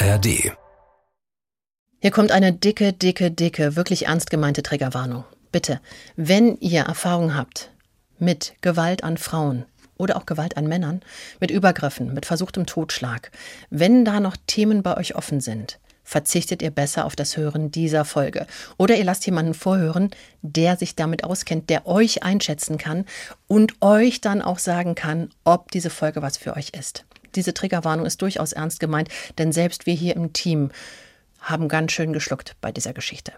ARD. Hier kommt eine dicke, dicke, dicke, wirklich ernst gemeinte Triggerwarnung. Bitte, wenn ihr Erfahrung habt mit Gewalt an Frauen oder auch Gewalt an Männern, mit Übergriffen, mit versuchtem Totschlag, wenn da noch Themen bei euch offen sind, verzichtet ihr besser auf das Hören dieser Folge. Oder ihr lasst jemanden vorhören, der sich damit auskennt, der euch einschätzen kann und euch dann auch sagen kann, ob diese Folge was für euch ist. Diese Triggerwarnung ist durchaus ernst gemeint, denn selbst wir hier im Team haben ganz schön geschluckt bei dieser Geschichte.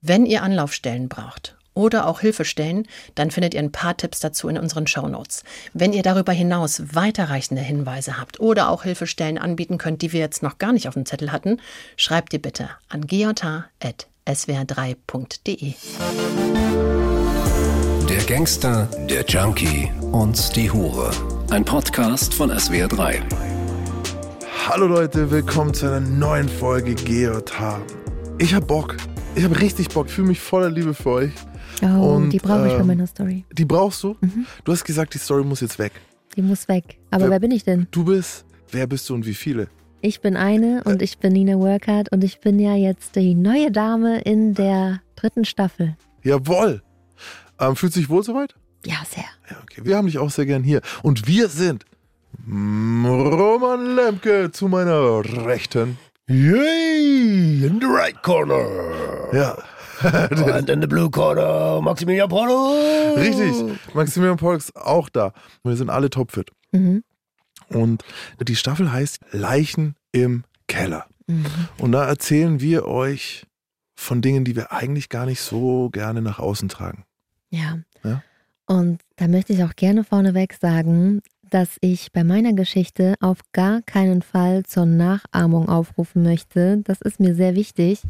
Wenn ihr Anlaufstellen braucht oder auch Hilfestellen, dann findet ihr ein paar Tipps dazu in unseren Shownotes. Wenn ihr darüber hinaus weiterreichende Hinweise habt oder auch Hilfestellen anbieten könnt, die wir jetzt noch gar nicht auf dem Zettel hatten, schreibt ihr bitte an geota.swr3.de. Der Gangster, der Junkie und die Hure. Ein Podcast von SWR3. Hallo Leute, willkommen zu einer neuen Folge GJH. Ich hab Bock. Ich hab richtig Bock. Ich fühle mich voller Liebe für euch. Oh, Und, die brauche ich bei ähm, meiner Story. Die brauchst du? Mhm. Du hast gesagt, die Story muss jetzt weg. Die muss weg. Aber wer- wer bin ich denn? Du bist, wer bist du und wie viele? Ich bin eine und ich bin Nina Workhardt und ich bin ja jetzt die neue Dame in der dritten Staffel. Jawohl. Ähm, fühlt sich wohl soweit? Ja, sehr. Ja, okay. Wir haben dich auch sehr gern hier. Und wir sind Roman Lemke zu meiner Rechten. Yay! In the right corner. Ja, And in the blue corner, Maximilian Polo. richtig. Maximilian ist auch da. Und wir sind alle topfit. Mhm. Und die Staffel heißt Leichen im Keller. Mhm. Und da erzählen wir euch von Dingen, die wir eigentlich gar nicht so gerne nach außen tragen. Ja. Ja. Und da möchte ich auch gerne vorneweg sagen, dass ich bei meiner Geschichte auf gar keinen Fall zur Nachahmung aufrufen möchte. Das ist mir sehr wichtig.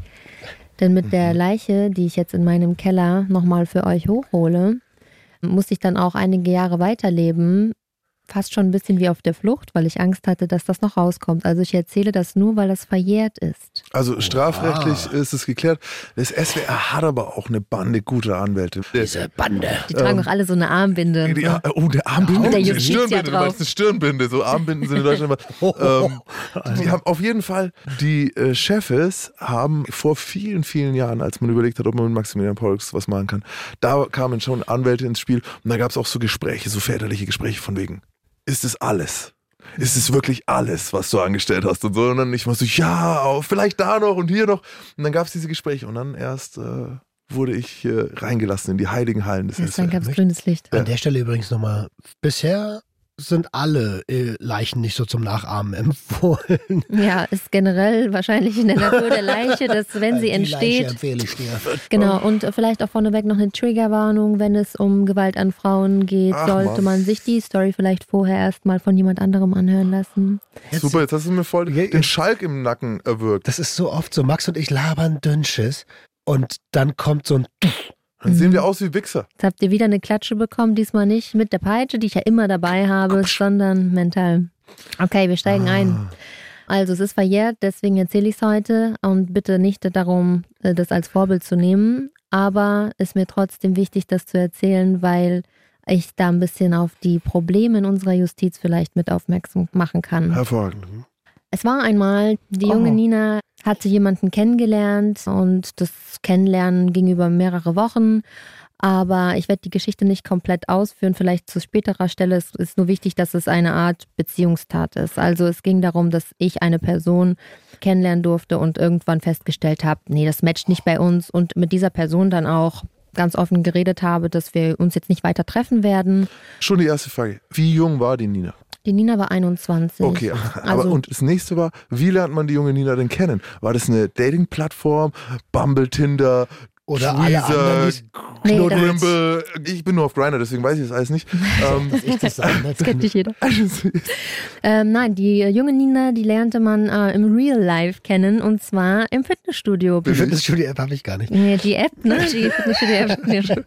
Denn mit der Leiche, die ich jetzt in meinem Keller nochmal für euch hochhole, muss ich dann auch einige Jahre weiterleben. Fast schon ein bisschen wie auf der Flucht, weil ich Angst hatte, dass das noch rauskommt. Also ich erzähle das nur, weil das verjährt ist. Also strafrechtlich ist es geklärt. Das SWR hat aber auch eine Bande guter Anwälte. Diese Bande. Die tragen auch alle so eine Armbinde. Die, so. oh, der Armbinde. Der die Justitia Stirnbinde. Du drauf. meinst eine Stirnbinde. So Armbinden sind in Deutschland immer. ähm, die haben auf jeden Fall, die äh, Chefes haben vor vielen, vielen Jahren, als man überlegt hat, ob man mit Maximilian Polks was machen kann, da kamen schon Anwälte ins Spiel und da gab es auch so Gespräche, so väterliche Gespräche von wegen, ist es alles? Ist es wirklich alles, was du angestellt hast und so? Und dann ich war so, ja, vielleicht da noch und hier noch. Und dann gab es diese Gespräche und dann erst äh, wurde ich hier reingelassen in die heiligen Hallen des Erst dann gab es grünes Licht. An der Stelle übrigens nochmal. Bisher sind alle äh, Leichen nicht so zum Nachahmen empfohlen. Ja, ist generell wahrscheinlich in der Natur der Leiche, dass wenn sie Die Leiche entsteht, empfehle ich dir. genau, und vielleicht auch vorneweg noch eine Triggerwarnung, wenn es um Gewalt an Frauen geht, Ach, sollte Mann. man sich die Story vielleicht vorher erstmal von jemand anderem anhören lassen. Super, jetzt hast du mir voll Ja, den Schalk im Nacken erwürgt. Das ist so oft so. Max und ich labern Dünnsches und dann kommt so ein Dann sehen wir aus wie Wichser. Jetzt habt ihr wieder eine Klatsche bekommen, diesmal nicht mit der Peitsche, die ich ja immer dabei habe, sondern mental. Okay, wir steigen ein. Also es ist verjährt, deswegen erzähle ich es heute und bitte nicht darum, äh, das als Vorbild zu nehmen. Aber ist mir trotzdem wichtig, das zu erzählen, weil ich da ein bisschen auf die Probleme in unserer Justiz vielleicht mit aufmerksam machen kann. Hervorragend. Es war einmal, die junge Oh. Nina hatte jemanden kennengelernt und das Kennenlernen ging über mehrere Wochen. Aber ich werde die Geschichte nicht komplett ausführen, vielleicht zu späterer Stelle. Es ist nur wichtig, dass es eine Art Beziehungstat ist. Also es ging darum, dass ich eine Person kennenlernen durfte und irgendwann festgestellt habe, nee, das matcht nicht bei uns und mit dieser Person dann auch ganz offen geredet habe, dass wir uns jetzt nicht weiter treffen werden. Schon die erste Frage. Wie jung war die Nina? Die Nina war 21. Okay, aber Also- und das nächste war, wie lernt man die junge Nina denn kennen? War das eine Dating-Plattform, Bumble, Tinder, Oder alle anderen, Nee. Grimble? Ich bin nur auf Grindr, deswegen weiß ich das alles nicht. ähm, Ich das sagen? Das kennt nicht jeder. Ähm, nein, die äh, junge Nina, die lernte man äh, im Real Life kennen und zwar im Fitnessstudio. Die Fitnessstudio-App habe ich gar nicht. Nee, Die App, ne? Die Fitnessstudio-App.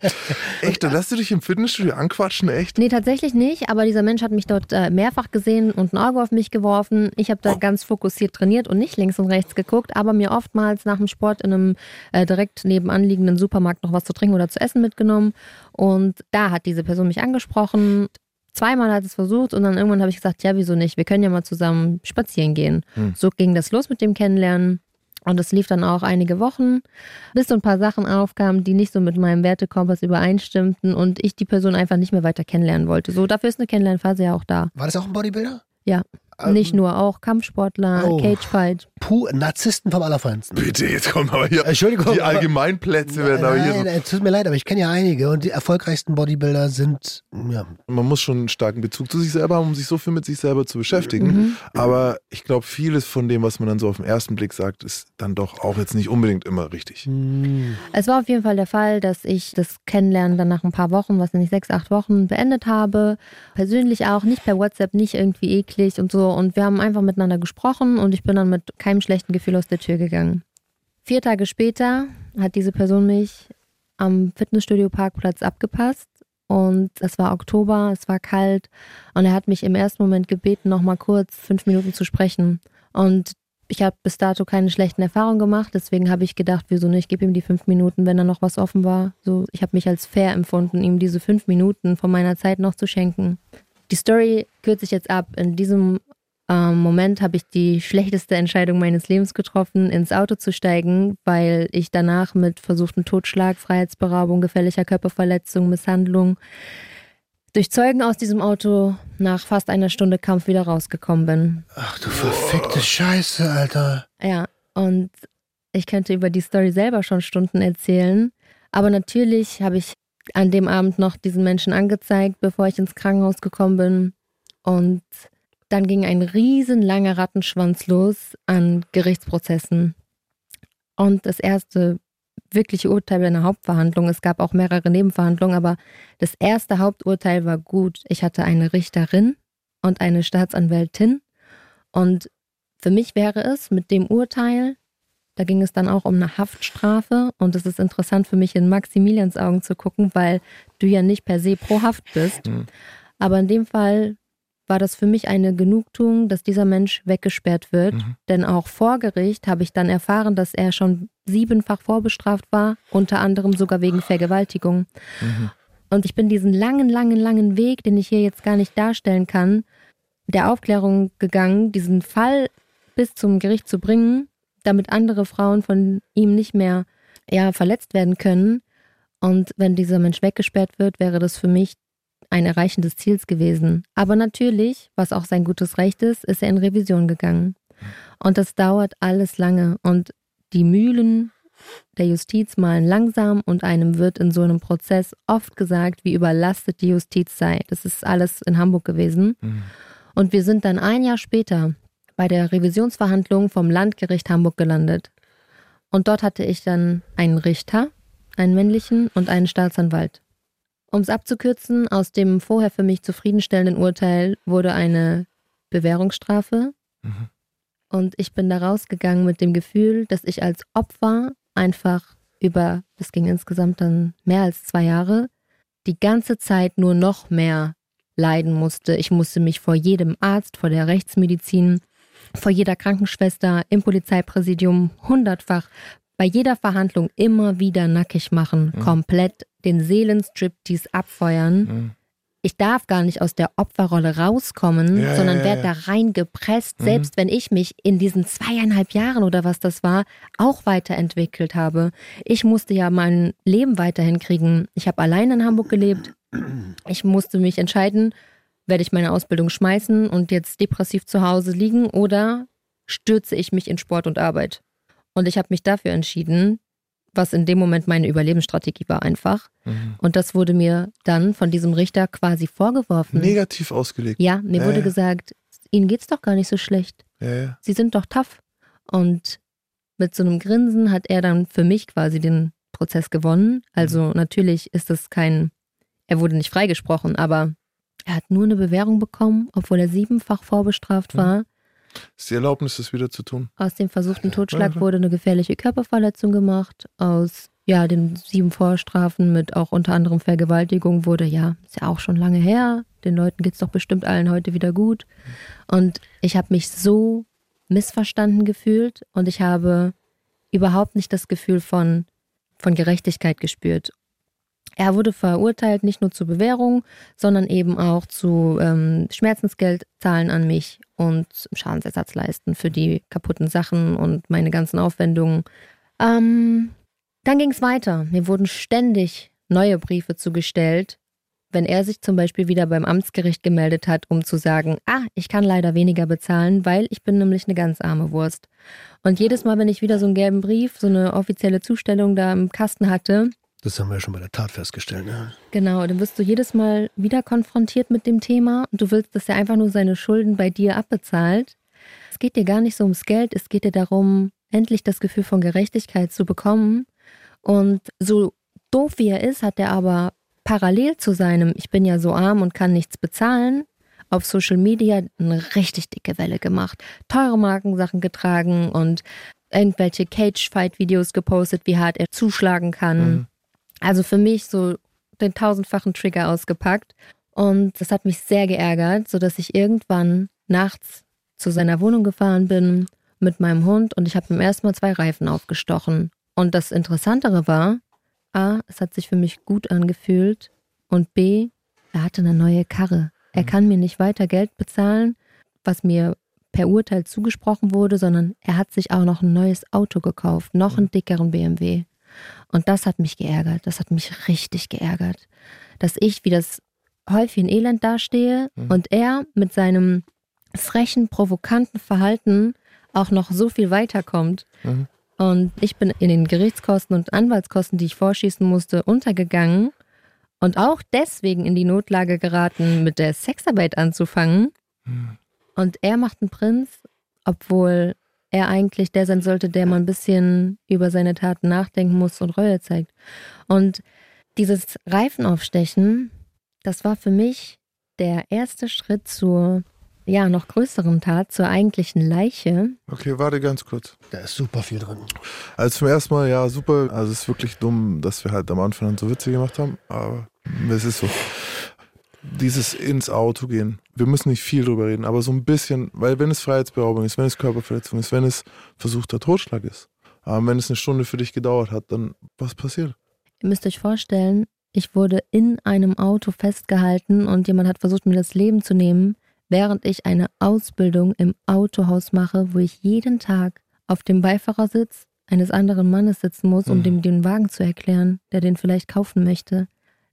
Echt, dann lässt du dich im Fitnessstudio anquatschen, echt? nee, tatsächlich nicht, aber dieser Mensch hat mich dort äh, mehrfach gesehen und ein Auge auf mich geworfen. Ich habe da ganz fokussiert trainiert und nicht links und rechts geguckt, aber mir oftmals nach dem Sport in einem äh, direkt nebenan liegenden Supermarkt noch was zu trinken oder zu essen mitgenommen. Und da hat diese Person mich angesprochen. zweimal hat es versucht und dann irgendwann habe ich gesagt, ja, wieso nicht? Wir können ja mal zusammen spazieren gehen. Hm. So ging das los mit dem Kennenlernen. Und es lief dann auch einige Wochen, bis so ein paar Sachen aufkamen, die nicht so mit meinem Wertekompass übereinstimmten und ich die Person einfach nicht mehr weiter kennenlernen wollte. So, dafür ist eine Kennenlernphase ja auch da. War das auch ein Bodybuilder? Ja. Ähm, nicht nur, auch Kampfsportler, Oh. Cagefight. Puh, Narzissten vom Allerfeinsten. Bitte, jetzt kommen aber hier. Entschuldigung. Die Allgemeinplätze werden aber hier Nein, so. es tut mir leid, aber ich kenne ja einige und die erfolgreichsten Bodybuilder sind, ja, Man muss schon einen starken Bezug zu sich selber haben, um sich so viel mit sich selber zu beschäftigen. Mhm. Aber ich glaube, vieles von dem, was man dann so auf den ersten Blick sagt, ist dann doch auch jetzt nicht unbedingt immer richtig. Es war auf jeden Fall der Fall, dass ich das Kennenlernen dann nach ein paar Wochen, was nicht sechs, acht Wochen, beendet habe. Persönlich auch, nicht per WhatsApp, nicht irgendwie eklig und so. Und wir haben einfach miteinander gesprochen und ich bin dann mit keinem schlechten Gefühl aus der Tür gegangen. Vier Tage später hat diese Person mich am Fitnessstudio-Parkplatz abgepasst. Und es war Oktober, es war kalt und er hat mich im ersten Moment gebeten, noch mal kurz fünf Minuten zu sprechen. Und ich habe bis dato keine schlechten Erfahrungen gemacht, deswegen habe ich gedacht, wieso nicht, ich gebe ihm die fünf Minuten, wenn da noch was offen war. So, ich habe mich als fair empfunden, ihm diese fünf Minuten von meiner Zeit noch zu schenken. Die Story kürze ich jetzt ab. In diesem ähm, Moment habe ich die schlechteste Entscheidung meines Lebens getroffen, ins Auto zu steigen, weil ich danach mit versuchten Totschlag, Freiheitsberaubung, gefährlicher Körperverletzung, Misshandlung durch Zeugen aus diesem Auto nach fast einer Stunde Kampf wieder rausgekommen bin. ach du verfickte Scheiße, Alter. Ja, und ich könnte über die Story selber schon Stunden erzählen. Aber natürlich habe ich an dem Abend noch diesen Menschen angezeigt, bevor ich ins Krankenhaus gekommen bin. Und dann ging ein riesenlanger Rattenschwanz los an Gerichtsprozessen. Und das erste wirkliche Urteil bei einer Hauptverhandlung, es gab auch mehrere Nebenverhandlungen, aber das erste Haupturteil war gut. Ich hatte eine Richterin und eine Staatsanwältin. Und für mich wäre es mit dem Urteil, da ging es dann auch um eine Haftstrafe und es ist interessant für mich in Maximilians Augen zu gucken, weil du ja nicht per se pro Haft bist. Mhm. Aber in dem Fall war das für mich eine Genugtuung, dass dieser Mensch weggesperrt wird. Mhm. Denn auch vor Gericht habe ich dann erfahren, dass er schon siebenfach vorbestraft war, unter anderem sogar wegen Vergewaltigung. Mhm. Und ich bin diesen langen, langen, langen Weg, den ich hier jetzt gar nicht darstellen kann, der Aufklärung gegangen, diesen Fall bis zum Gericht zu bringen, damit andere Frauen von ihm nicht mehr ja, verletzt werden können. Und wenn dieser Mensch weggesperrt wird, wäre das für mich ein Erreichen des Ziels gewesen. Aber natürlich, was auch sein gutes Recht ist, ist er in Revision gegangen. Und das dauert alles lange. Und die Mühlen der Justiz malen langsam und einem wird in so einem Prozess oft gesagt, wie überlastet die Justiz sei. Das ist alles in Hamburg gewesen. Mhm. Und wir sind dann ein Jahr später bei der Revisionsverhandlung vom Landgericht Hamburg gelandet. Und dort hatte ich dann einen Richter, einen männlichen und einen Staatsanwalt. Um es abzukürzen, aus dem vorher für mich zufriedenstellenden Urteil wurde eine Bewährungsstrafe. Mhm. Und ich bin da rausgegangen mit dem Gefühl, dass ich als Opfer einfach über, das ging insgesamt dann mehr als zwei Jahre, die ganze Zeit nur noch mehr leiden musste. Ich musste mich vor jedem Arzt, vor der Rechtsmedizin, vor jeder Krankenschwester, im Polizeipräsidium hundertfach, bei jeder Verhandlung immer wieder nackig machen, Mhm. komplett den Seelenstriptease abfeuern. Mhm. Ich darf gar nicht aus der Opferrolle rauskommen, Ja, sondern ja, ja, werde da reingepresst, Mhm. selbst wenn ich mich in diesen zweieinhalb Jahren oder was das war, auch weiterentwickelt habe. Ich musste ja mein Leben weiterhin kriegen. Ich habe allein in Hamburg gelebt. Ich musste mich entscheiden, werde ich meine Ausbildung schmeißen und jetzt depressiv zu Hause liegen oder stürze ich mich in Sport und Arbeit. Und ich habe mich dafür entschieden, was in dem Moment meine Überlebensstrategie war einfach. Mhm. Und das wurde mir dann von diesem Richter quasi vorgeworfen. Negativ ausgelegt. Ja, mir Ja, wurde ja. gesagt, Ihnen geht's doch gar nicht so schlecht. Ja. Sie sind doch tough. Und mit so einem Grinsen hat er dann für mich quasi den Prozess gewonnen. Also natürlich ist es kein, er wurde nicht freigesprochen, aber er hat nur eine Bewährung bekommen, obwohl er siebenfach vorbestraft Mhm. war. Ist die Erlaubnis, das wieder zu tun? Aus dem versuchten Totschlag Ja. wurde eine gefährliche Körperverletzung gemacht. Aus ja, den sieben Vorstrafen mit auch unter anderem Vergewaltigung wurde, ja, ist ja auch schon lange her. Den Leuten geht's doch bestimmt allen heute wieder gut. Und ich habe mich so missverstanden gefühlt und ich habe überhaupt nicht das Gefühl von, von Gerechtigkeit gespürt. Er wurde verurteilt nicht nur zur Bewährung, sondern eben auch zu ähm, Schmerzensgeld an mich und Schadensersatz leisten für die kaputten Sachen und meine ganzen Aufwendungen. Ähm, dann ging es weiter. Mir wurden ständig neue Briefe zugestellt, wenn er sich zum Beispiel wieder beim Amtsgericht gemeldet hat, um zu sagen, ah, ich kann leider weniger bezahlen, weil ich bin nämlich eine ganz arme Wurst. Und jedes Mal, wenn ich wieder so einen gelben Brief, so eine offizielle Zustellung da im Kasten hatte, Das haben wir ja schon bei der Tat festgestellt. Ne? Genau, dann wirst du jedes Mal wieder konfrontiert mit dem Thema und du willst, dass er einfach nur seine Schulden bei dir abbezahlt. Es geht dir gar nicht so ums Geld, es geht dir darum, endlich das Gefühl von Gerechtigkeit zu bekommen. Und so doof wie er ist, hat er aber parallel zu seinem Ich bin ja so arm und kann nichts bezahlen, auf Social Media eine richtig dicke Welle gemacht. Teure Markensachen getragen und irgendwelche Cage-Fight-Videos gepostet, wie hart er zuschlagen kann. Mhm. Also für mich so den tausendfachen Trigger ausgepackt. Und das hat mich sehr geärgert, sodass ich irgendwann nachts zu seiner Wohnung gefahren bin mit meinem Hund und ich habe ihm erstmal zwei Reifen aufgestochen. Und das Interessantere war, A, es hat sich für mich gut angefühlt und B, er hatte eine neue Karre. Er kann mir nicht weiter Geld bezahlen, was mir per Urteil zugesprochen wurde, sondern er hat sich auch noch ein neues Auto gekauft, noch einen dickeren BMW. Und das hat mich geärgert, das hat mich richtig geärgert, dass ich wie das Häufchen Elend dastehe Mhm. und er mit seinem frechen, provokanten Verhalten auch noch so viel weiterkommt. Mhm. Und ich bin in den Gerichtskosten und Anwaltskosten, die ich vorschießen musste, untergegangen und auch deswegen in die Notlage geraten, mit der Sexarbeit anzufangen. Mhm. Und er macht einen Prinz, obwohl er eigentlich der sein sollte, der mal ein bisschen über seine Taten nachdenken muss und Reue zeigt. Und dieses Reifenaufstechen, das war für mich der erste Schritt zur ja, noch größeren Tat, zur eigentlichen Leiche. Okay, warte ganz kurz. Da ist super viel drin. Also zum ersten Mal, ja, super. Also es ist wirklich dumm, dass wir halt am Anfang dann so Witze gemacht haben, aber es ist so. Dieses ins Auto gehen. Wir müssen nicht viel drüber reden, aber so ein bisschen, weil wenn es Freiheitsberaubung ist, wenn es Körperverletzung ist, wenn es versuchter Totschlag ist, aber wenn es eine Stunde für dich gedauert hat, dann was passiert? Ihr müsst euch vorstellen, ich wurde in einem Auto festgehalten und jemand hat versucht, mir das Leben zu nehmen, während ich eine Ausbildung im Autohaus mache, wo ich jeden Tag auf dem Beifahrersitz eines anderen Mannes sitzen muss, um Mhm. dem den Wagen zu erklären, der den vielleicht kaufen möchte.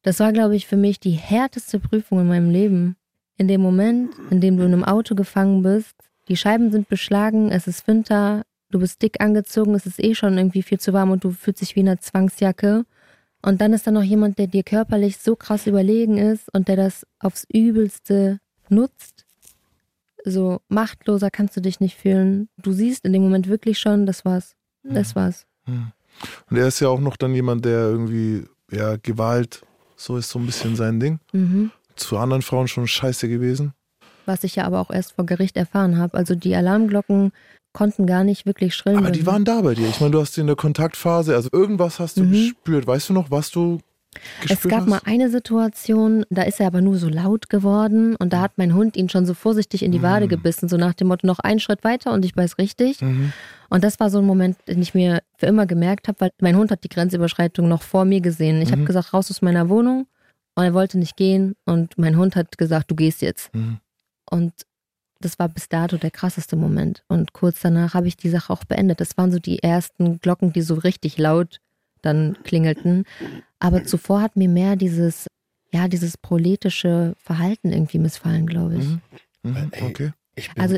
Das war, glaube ich, für mich die härteste Prüfung in meinem Leben. In dem Moment, in dem du in einem Auto gefangen bist, die Scheiben sind beschlagen, es ist Winter, du bist dick angezogen, es ist eh schon irgendwie viel zu warm und du fühlst dich wie in einer Zwangsjacke. Und dann ist da noch jemand, der dir körperlich so krass überlegen ist und der das aufs Übelste nutzt. So machtloser kannst du dich nicht fühlen. Du siehst in dem Moment wirklich schon, das war's. Das war's. Hm. Und er ist ja auch noch dann jemand, der irgendwie, ja, Gewalt, so ist so ein bisschen sein Ding. Mhm. Zu anderen Frauen schon scheiße gewesen. Was ich ja aber auch erst vor Gericht erfahren habe. Also die Alarmglocken konnten gar nicht wirklich schrillen. Aber die waren da bei dir. Ich meine, du hast in der Kontaktphase, also irgendwas hast du Mhm. gespürt. Weißt du noch, was du Es gab hast? mal eine Situation, da ist er aber nur so laut geworden und da hat mein Hund ihn schon so vorsichtig in die Wade Mhm. gebissen, so nach dem Motto, noch einen Schritt weiter und ich weiß richtig. Mhm. Und das war so ein Moment, den ich mir für immer gemerkt habe, weil mein Hund hat die Grenzüberschreitung noch vor mir gesehen. Ich habe Mhm. gesagt, raus aus meiner Wohnung und er wollte nicht gehen und mein Hund hat gesagt, du gehst jetzt. Mhm. Und das war bis dato der krasseste Moment. Und kurz danach habe ich die Sache auch beendet. Das waren so die ersten Glocken, die so richtig laut dann klingelten. Aber zuvor hat mir mehr dieses, ja, dieses proletische Verhalten irgendwie missfallen, glaube ich. Mhm. Mhm. Okay. Ich Also,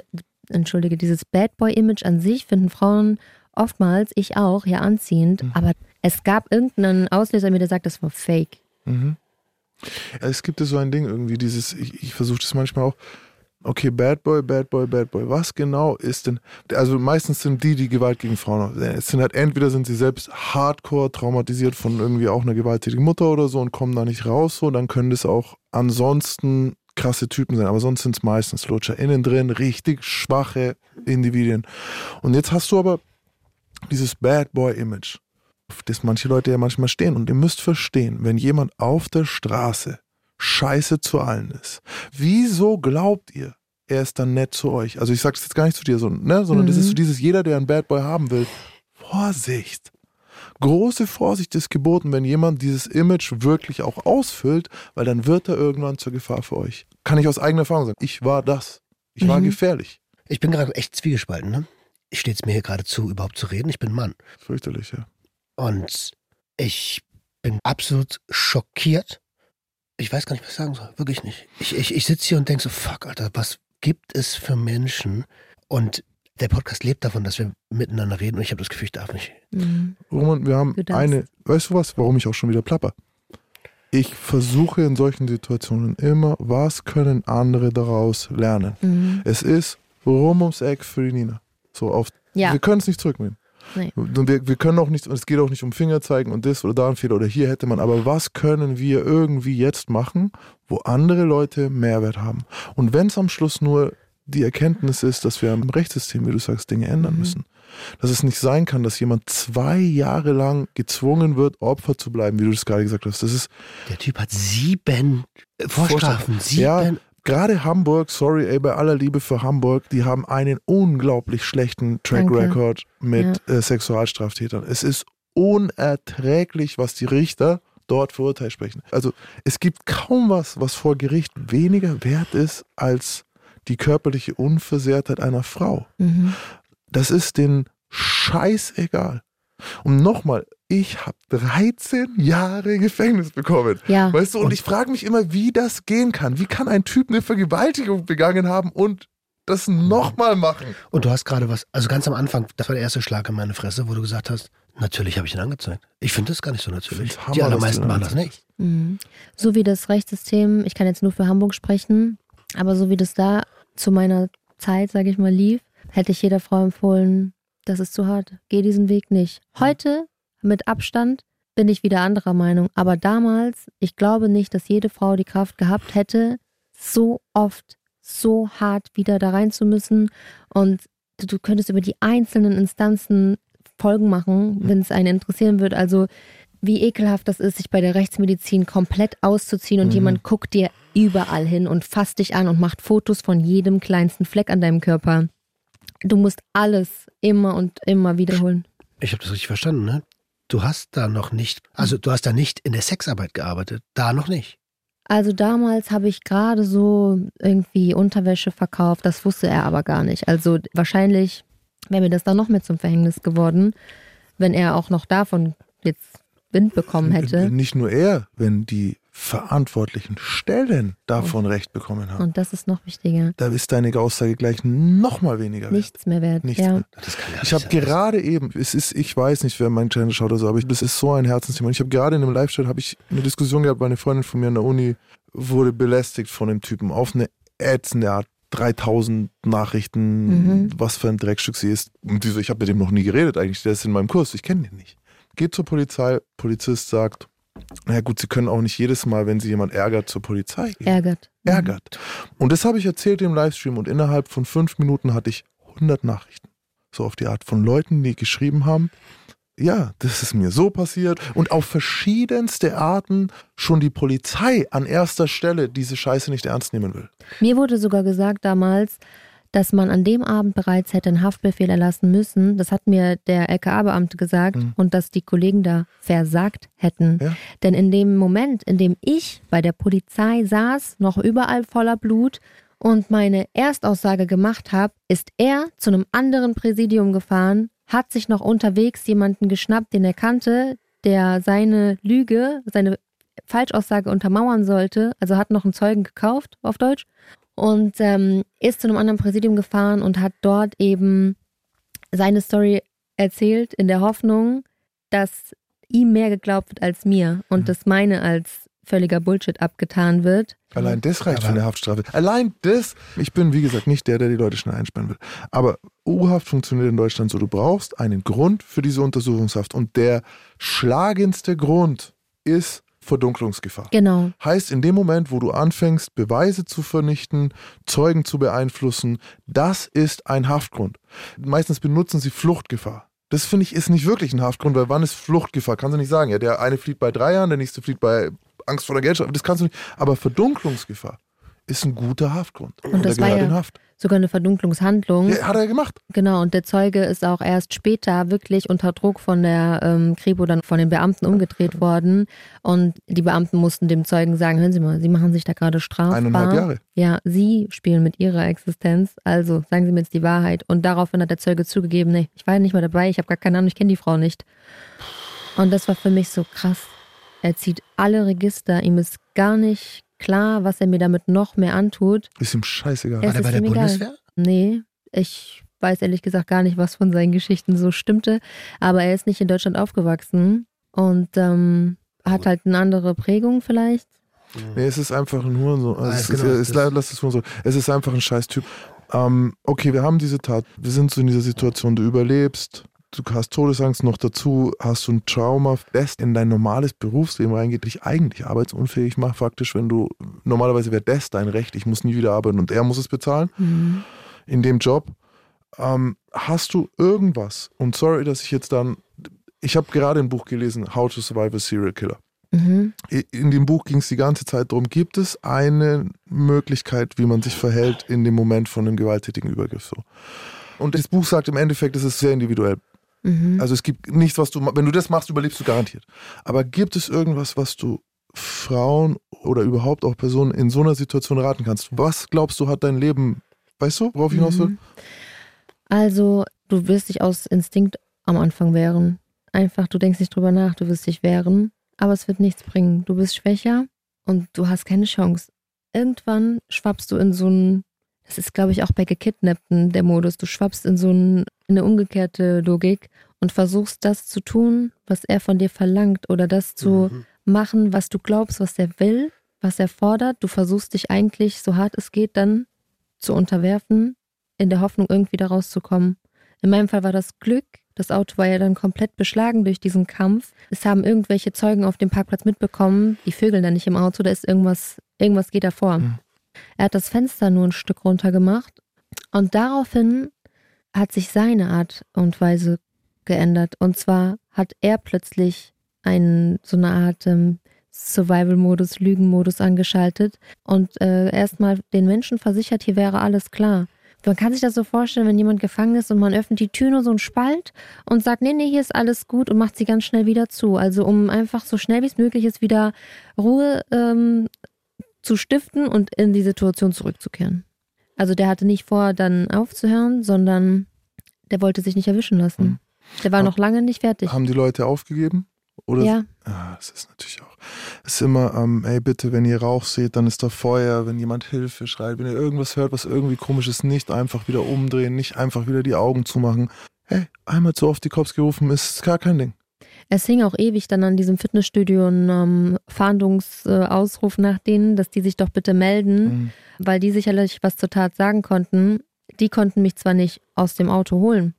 entschuldige, dieses Bad Boy-Image an sich finden Frauen oftmals, ich auch, ja anziehend. Mhm. Aber es gab irgendeinen Auslöser, mir der sagt, das war fake. Mhm. Es gibt ja so ein Ding irgendwie, dieses, ich, ich versuche das manchmal auch. Okay, Bad Boy, Bad Boy, Bad Boy. Was genau ist denn? Also meistens sind die, die Gewalt gegen Frauen haben. Es sind halt entweder sind sie selbst hardcore traumatisiert von irgendwie auch einer gewalttätigen Mutter oder so und kommen da nicht raus, so, dann können das auch ansonsten krasse Typen sein. Aber sonst sind es meistens Lutscher. Innen drin richtig schwache Individuen. Und jetzt hast du aber dieses Bad Boy-Image, auf das manche Leute ja manchmal stehen. Und ihr müsst verstehen, wenn jemand auf der Straße scheiße zu allen ist, wieso glaubt ihr, er ist dann nett zu euch? Also ich sage das jetzt gar nicht zu dir, so, ne? sondern das Mhm. ist so dieses, jeder, der einen Bad Boy haben will, Vorsicht. Große Vorsicht ist geboten, wenn jemand dieses Image wirklich auch ausfüllt, weil dann wird er irgendwann zur Gefahr für euch. Kann ich aus eigener Erfahrung sagen. Ich war das. Ich war Mhm. gefährlich. Ich bin gerade echt zwiegespalten, ne? Steht es mir hier gerade zu, überhaupt zu reden? Ich bin Mann. Fürchterlich, ja. Und ich bin absolut schockiert. Ich weiß gar nicht, was ich sagen soll. Wirklich nicht. Ich, ich, ich sitze hier und denke so, fuck, Alter, was gibt es für Menschen? Und der Podcast lebt davon, dass wir miteinander reden und ich habe das Gefühl, ich darf nicht. Mhm. Roman, wir haben eine, weißt du was, warum ich auch schon wieder plapper? Ich versuche in solchen Situationen immer, was können andere daraus lernen? Mhm. Es ist rum ums Eck für die Nina. So auf, Ja. wir können es nicht zurücknehmen. Nee. Und wir, wir können auch nicht, und es geht auch nicht um Finger zeigen und das oder da ein Fehler oder hier hätte man, aber was können wir irgendwie jetzt machen, wo andere Leute Mehrwert haben? Und wenn es am Schluss nur die Erkenntnis ist, dass wir im Rechtssystem, wie du sagst, Dinge ändern Mhm. müssen. Dass es nicht sein kann, dass jemand zwei Jahre lang gezwungen wird, Opfer zu bleiben, wie du das gerade gesagt hast. Das ist Der Typ hat sieben Vorstrafen. Sieben. Ja, gerade Hamburg, sorry, ey, bei aller Liebe für Hamburg, die haben einen unglaublich schlechten Track. Record mit äh, Sexualstraftätern. Es ist unerträglich, was die Richter dort für Urteil sprechen. Also es gibt kaum was, was vor Gericht weniger wert ist als die körperliche Unversehrtheit einer Frau. Mhm. Das ist den scheißegal. Und nochmal, ich habe 13 Jahre Gefängnis bekommen. Ja. Weißt du, und ich frage mich immer, wie das gehen kann. Wie kann ein Typ eine Vergewaltigung begangen haben und das nochmal machen? Und du hast gerade was, also ganz am Anfang, das war der erste Schlag in meine Fresse, wo du gesagt hast, natürlich habe ich ihn angezeigt. Ich finde das gar nicht so natürlich. Hammer, Die allermeisten machen das nicht. Mhm. So wie das Rechtssystem, ich kann jetzt nur für Hamburg sprechen, aber so wie das da zu meiner Zeit, sage ich mal, lief, hätte ich jeder Frau empfohlen, das ist zu hart, geh diesen Weg nicht. Heute, mit Abstand, bin ich wieder anderer Meinung. Aber damals, ich glaube nicht, dass jede Frau die Kraft gehabt hätte, so oft, so hart wieder da rein zu müssen. Und du, du könntest über die einzelnen Instanzen Folgen machen, wenn es einen interessieren wird. Also wie ekelhaft das ist, sich bei der Rechtsmedizin komplett auszuziehen und Mhm. jemand guckt dir überall hin und fasst dich an und macht Fotos von jedem kleinsten Fleck an deinem Körper. Du musst alles immer und immer wiederholen. Ich habe das richtig verstanden, ne? Du hast da noch nicht, also du hast da nicht in der Sexarbeit gearbeitet. Da noch nicht. Also damals habe ich gerade so irgendwie Unterwäsche verkauft, das wusste er aber gar nicht. Also wahrscheinlich wäre mir das dann noch mehr zum Verhängnis geworden, wenn er auch noch davon jetzt Wind bekommen hätte. Nicht nur er, wenn die verantwortlichen Stellen davon Recht bekommen haben. Und das ist noch wichtiger. Da ist deine Aussage gleich nochmal weniger wert. Nichts mehr wert. Nichts ja. mehr. Das kann ja Ich nicht habe gerade eben, es ist, ich weiß nicht, wer meinen Channel schaut oder so, aber ich, das ist so ein Herzensthema. Und Ich habe gerade in einem Live-Chat habe ich eine Diskussion gehabt, weil eine Freundin von mir an der Uni wurde belästigt von dem Typen auf eine ätzende Art. 3000 Nachrichten, Mhm. was für ein Dreckstück sie ist. Und die so, ich habe mit dem noch nie geredet eigentlich, der ist in meinem Kurs, ich kenne den nicht. Geht zur Polizei, Polizist sagt, na gut, sie können auch nicht jedes Mal, wenn sie jemand ärgert, zur Polizei gehen Ärgert. Mhm. ärgert. Und das habe ich erzählt im Livestream und innerhalb von fünf Minuten hatte ich 100 Nachrichten. So auf die Art von Leuten, die geschrieben haben, ja, das ist mir so passiert und auf verschiedenste Arten schon die Polizei an erster Stelle diese Scheiße nicht ernst nehmen will. Mir wurde sogar gesagt damals, dass man an dem Abend bereits hätte einen Haftbefehl erlassen müssen. Das hat mir der LKA-Beamte gesagt Mhm. und dass die Kollegen da versagt hätten. Ja. Denn in dem Moment, in dem ich bei der Polizei saß, noch überall voller Blut und meine Erstaussage gemacht habe, ist er zu einem anderen Präsidium gefahren, hat sich noch unterwegs jemanden geschnappt, den er kannte, der seine Lüge, seine Falschaussage untermauern sollte, also hat noch einen Zeugen gekauft, auf Deutsch, und ähm, ist zu einem anderen Präsidium gefahren und hat dort eben seine Story erzählt, in der Hoffnung, dass ihm mehr geglaubt wird als mir und Mhm. dass meine als völliger Bullshit abgetan wird. Allein das reicht für eine Haftstrafe. Allein das. Ich bin, wie gesagt, nicht der, der die Leute schnell einsperren will. Aber U-Haft funktioniert in Deutschland so. Du brauchst einen Grund für diese Untersuchungshaft. Und der schlagendste Grund ist Verdunklungsgefahr. Genau. Heißt, in dem Moment, wo du anfängst, Beweise zu vernichten, Zeugen zu beeinflussen, das ist ein Haftgrund. Meistens benutzen sie Fluchtgefahr. Das finde ich ist nicht wirklich ein Haftgrund, weil wann ist Fluchtgefahr? Kannst du nicht sagen. Ja, der eine flieht bei drei Jahren, der nächste flieht bei Angst vor der Geldstrafe. Das kannst du nicht. Aber Verdunklungsgefahr ist ein guter Haftgrund. Und das war ja- in Haft. Sogar eine Verdunklungshandlung. Ja, hat er gemacht. Genau, und der Zeuge ist auch erst später wirklich unter Druck von der ähm, Kripo dann von den Beamten umgedreht worden. Und die Beamten mussten dem Zeugen sagen, hören Sie mal, Sie machen sich da gerade strafbar. Eineinhalb Jahre. Ja, Sie spielen mit Ihrer Existenz, also sagen Sie mir jetzt die Wahrheit. Und daraufhin hat der Zeuge zugegeben, nee, ich war ja nicht mal dabei, ich habe gar keine Ahnung, ich kenne die Frau nicht. Und das war für mich so krass. Er zieht alle Register, ihm ist gar nicht klar, was er mir damit noch mehr antut. Ist ihm scheißegal. Es War der bei ist der egal. Bundeswehr? Nee, ich weiß ehrlich gesagt gar nicht, was von seinen Geschichten so stimmte. Aber er ist nicht in Deutschland aufgewachsen und ähm, hat halt eine andere Prägung vielleicht. Nee, es ist einfach ein Hurensohn. Also Ah, es, genau, ist, es, das- lass es Hurensohn. Es ist einfach ein Scheißtyp. Ähm, okay, wir haben diese Tat. Wir sind so in dieser Situation, du überlebst. Du hast Todesangst noch dazu, hast du ein Trauma, das in dein normales Berufsleben reingeht, dich eigentlich arbeitsunfähig macht, faktisch, wenn du, normalerweise wäre das dein Recht, ich muss nie wieder arbeiten und er muss es bezahlen Mhm. in dem Job. Ähm, hast du irgendwas, und sorry, dass ich jetzt dann, ich habe gerade ein Buch gelesen, How to Survive a Serial Killer. Mhm. In dem Buch ging es die ganze Zeit darum, gibt es eine Möglichkeit, wie man sich verhält in dem Moment von einem gewalttätigen Übergriff so. Und das Buch sagt im Endeffekt, es ist sehr individuell. Mhm. Also es gibt nichts, was du, wenn du das machst, überlebst du garantiert. Aber gibt es irgendwas, was du Frauen oder überhaupt auch Personen in so einer Situation raten kannst? Was glaubst du, hat dein Leben, weißt du, worauf ich hinaus will? Mhm. Also, du wirst dich aus Instinkt am Anfang wehren. Einfach, du denkst nicht drüber nach, du wirst dich wehren, aber es wird nichts bringen. Du bist schwächer und du hast keine Chance. Irgendwann schwappst du in so einen, das ist, glaube ich, auch bei Gekidnappten der Modus, du schwappst in so einen, in eine umgekehrte Logik und versuchst das zu tun, was er von dir verlangt oder das zu Mhm. machen, was du glaubst, was er will, was er fordert. Du versuchst dich eigentlich, so hart es geht, dann zu unterwerfen, in der Hoffnung, irgendwie da rauszukommen. In meinem Fall war das Glück. Das Auto war ja dann komplett beschlagen durch diesen Kampf. Es haben irgendwelche Zeugen auf dem Parkplatz mitbekommen, die vögeln da nicht im Auto, da ist irgendwas, irgendwas geht da vor. Mhm. Er hat das Fenster nur ein Stück runter gemacht und daraufhin hat sich seine Art und Weise geändert. Und zwar hat er plötzlich einen, so eine Art ähm, Survival-Modus, Lügen-Modus angeschaltet und äh, erstmal den Menschen versichert, hier wäre alles klar. Man kann sich das so vorstellen, wenn jemand gefangen ist und man öffnet die Tür nur so einen Spalt und sagt, nee, nee, hier ist alles gut und macht sie ganz schnell wieder zu. Also um einfach so schnell wie es möglich ist, wieder Ruhe ähm, zu stiften und in die Situation zurückzukehren. Also der hatte nicht vor, dann aufzuhören, sondern der wollte sich nicht erwischen lassen. Mhm. Der war Haben- noch lange nicht fertig. Haben die Leute aufgegeben? Oder Ja, Ja, das ist natürlich auch. Es ist immer, ähm, ey, bitte, wenn ihr Rauch seht, dann ist da Feuer. Wenn jemand Hilfe schreit, wenn ihr irgendwas hört, was irgendwie komisch ist, nicht einfach wieder umdrehen, nicht einfach wieder die Augen zumachen. Hey, einmal zu oft die Cops gerufen, ist gar kein Ding. Es hing auch ewig dann an diesem Fitnessstudio ein ähm, Fahndungsausruf nach denen, dass die sich doch bitte melden, Mhm. weil die sicherlich was zur Tat sagen konnten. Die konnten mich zwar nicht aus dem Auto holen.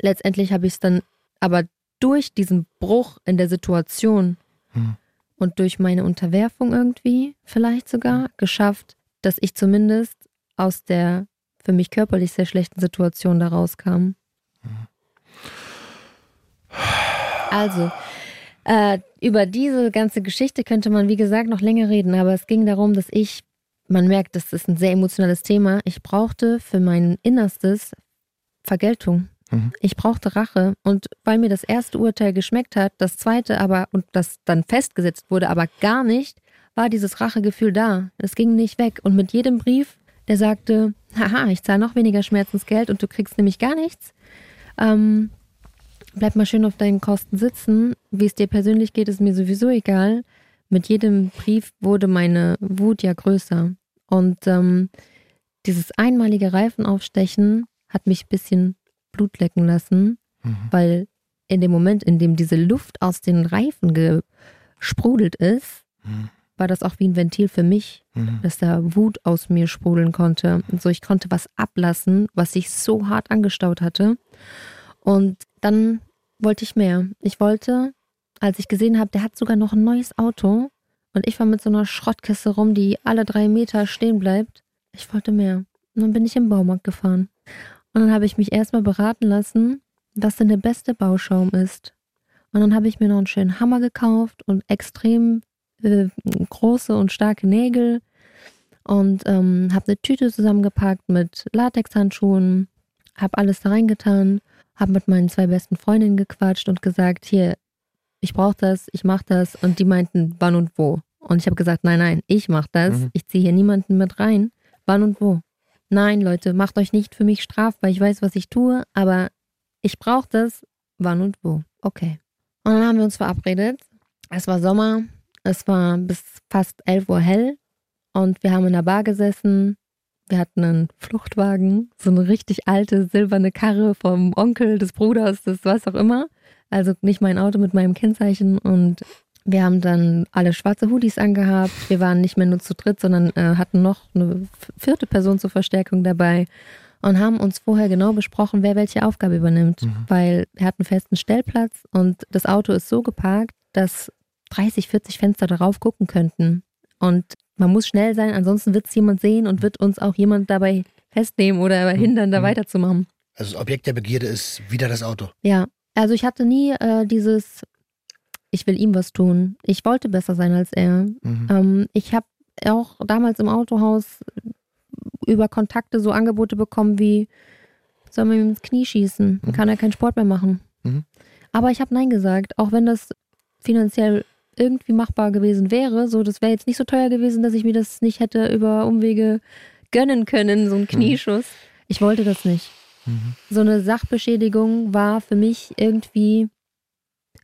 Letztendlich habe ich es dann aber durch diesen Bruch in der Situation Mhm. und durch meine Unterwerfung irgendwie vielleicht sogar geschafft, dass ich zumindest aus der für mich körperlich sehr schlechten Situation da rauskam. Also, äh, über diese ganze Geschichte könnte man, wie gesagt, noch länger reden, aber es ging darum, dass ich, man merkt, das ist ein sehr emotionales Thema, ich brauchte für mein Innerstes Vergeltung. Mhm. Ich brauchte Rache. Und weil mir das erste Urteil geschmeckt hat, das zweite aber, und das dann festgesetzt wurde, aber gar nicht, war dieses Rachegefühl da. Es ging nicht weg. Und mit jedem Brief, der sagte, haha, ich zahle noch weniger Schmerzensgeld und du kriegst nämlich gar nichts, ähm, bleib mal schön auf deinen Kosten sitzen. Wie es dir persönlich geht, ist mir sowieso egal. Mit jedem Brief wurde meine Wut ja größer. Und ähm, dieses einmalige Reifenaufstechen hat mich ein bisschen Blut lecken lassen, Mhm. weil in dem Moment, in dem diese Luft aus den Reifen gesprudelt ist, Mhm. war das auch wie ein Ventil für mich, Mhm. dass da Wut aus mir sprudeln konnte. Und so, ich konnte was ablassen, was sich so hart angestaut hatte. Und dann wollte ich mehr. Ich wollte, als ich gesehen habe, der hat sogar noch ein neues Auto und ich war mit so einer Schrottkiste rum, die alle drei Meter stehen bleibt. Ich wollte mehr. Und dann bin ich im Baumarkt gefahren. Und dann habe ich mich erstmal beraten lassen, was denn der beste Bauschaum ist. Und dann habe ich mir noch einen schönen Hammer gekauft und extrem äh, große und starke Nägel und ähm, habe eine Tüte zusammengepackt mit Latexhandschuhen, habe alles da reingetan, habe mit meinen zwei besten Freundinnen gequatscht und gesagt, hier, ich brauche das, ich mache das. Und die meinten, wann und wo. Und ich habe gesagt, nein, nein, ich mache das. Mhm. Ich ziehe hier niemanden mit rein. Wann und wo? Nein, Leute, macht euch nicht für mich strafbar. Ich weiß, was ich tue, aber ich brauche das. Wann und wo? Okay. Und dann haben wir uns verabredet. Es war Sommer. Es war bis fast 11 Uhr hell. Und wir haben in der Bar gesessen. Wir hatten einen Fluchtwagen, so eine richtig alte silberne Karre vom Onkel, des Bruders, des was auch immer. Also nicht mein Auto mit meinem Kennzeichen. Und wir haben dann alle schwarze Hoodies angehabt. Wir waren nicht mehr nur zu dritt, sondern äh, hatten noch eine vierte Person zur Verstärkung dabei und haben uns vorher genau besprochen, wer welche Aufgabe übernimmt. Mhm. Weil wir hatten festen Stellplatz und das Auto ist so geparkt, dass 30, 40 Fenster darauf gucken könnten. Und man muss schnell sein, ansonsten wird es jemand sehen und wird uns auch jemand dabei festnehmen oder hindern, da Mhm. weiterzumachen. Also das Objekt der Begierde ist wieder das Auto. Ja, also ich hatte nie äh, dieses, ich will ihm was tun. Ich wollte besser sein als er. Mhm. Ähm, ich habe auch damals im Autohaus über Kontakte so Angebote bekommen wie, soll man ihm ins Knie schießen? Mhm. kann er keinen Sport mehr machen. Mhm. Aber ich habe Nein gesagt, auch wenn das finanziell irgendwie machbar gewesen wäre. So, das wäre jetzt nicht so teuer gewesen, dass ich mir das nicht hätte über Umwege gönnen können, so ein Knieschuss. Ich wollte das nicht. Mhm. So eine Sachbeschädigung war für mich irgendwie.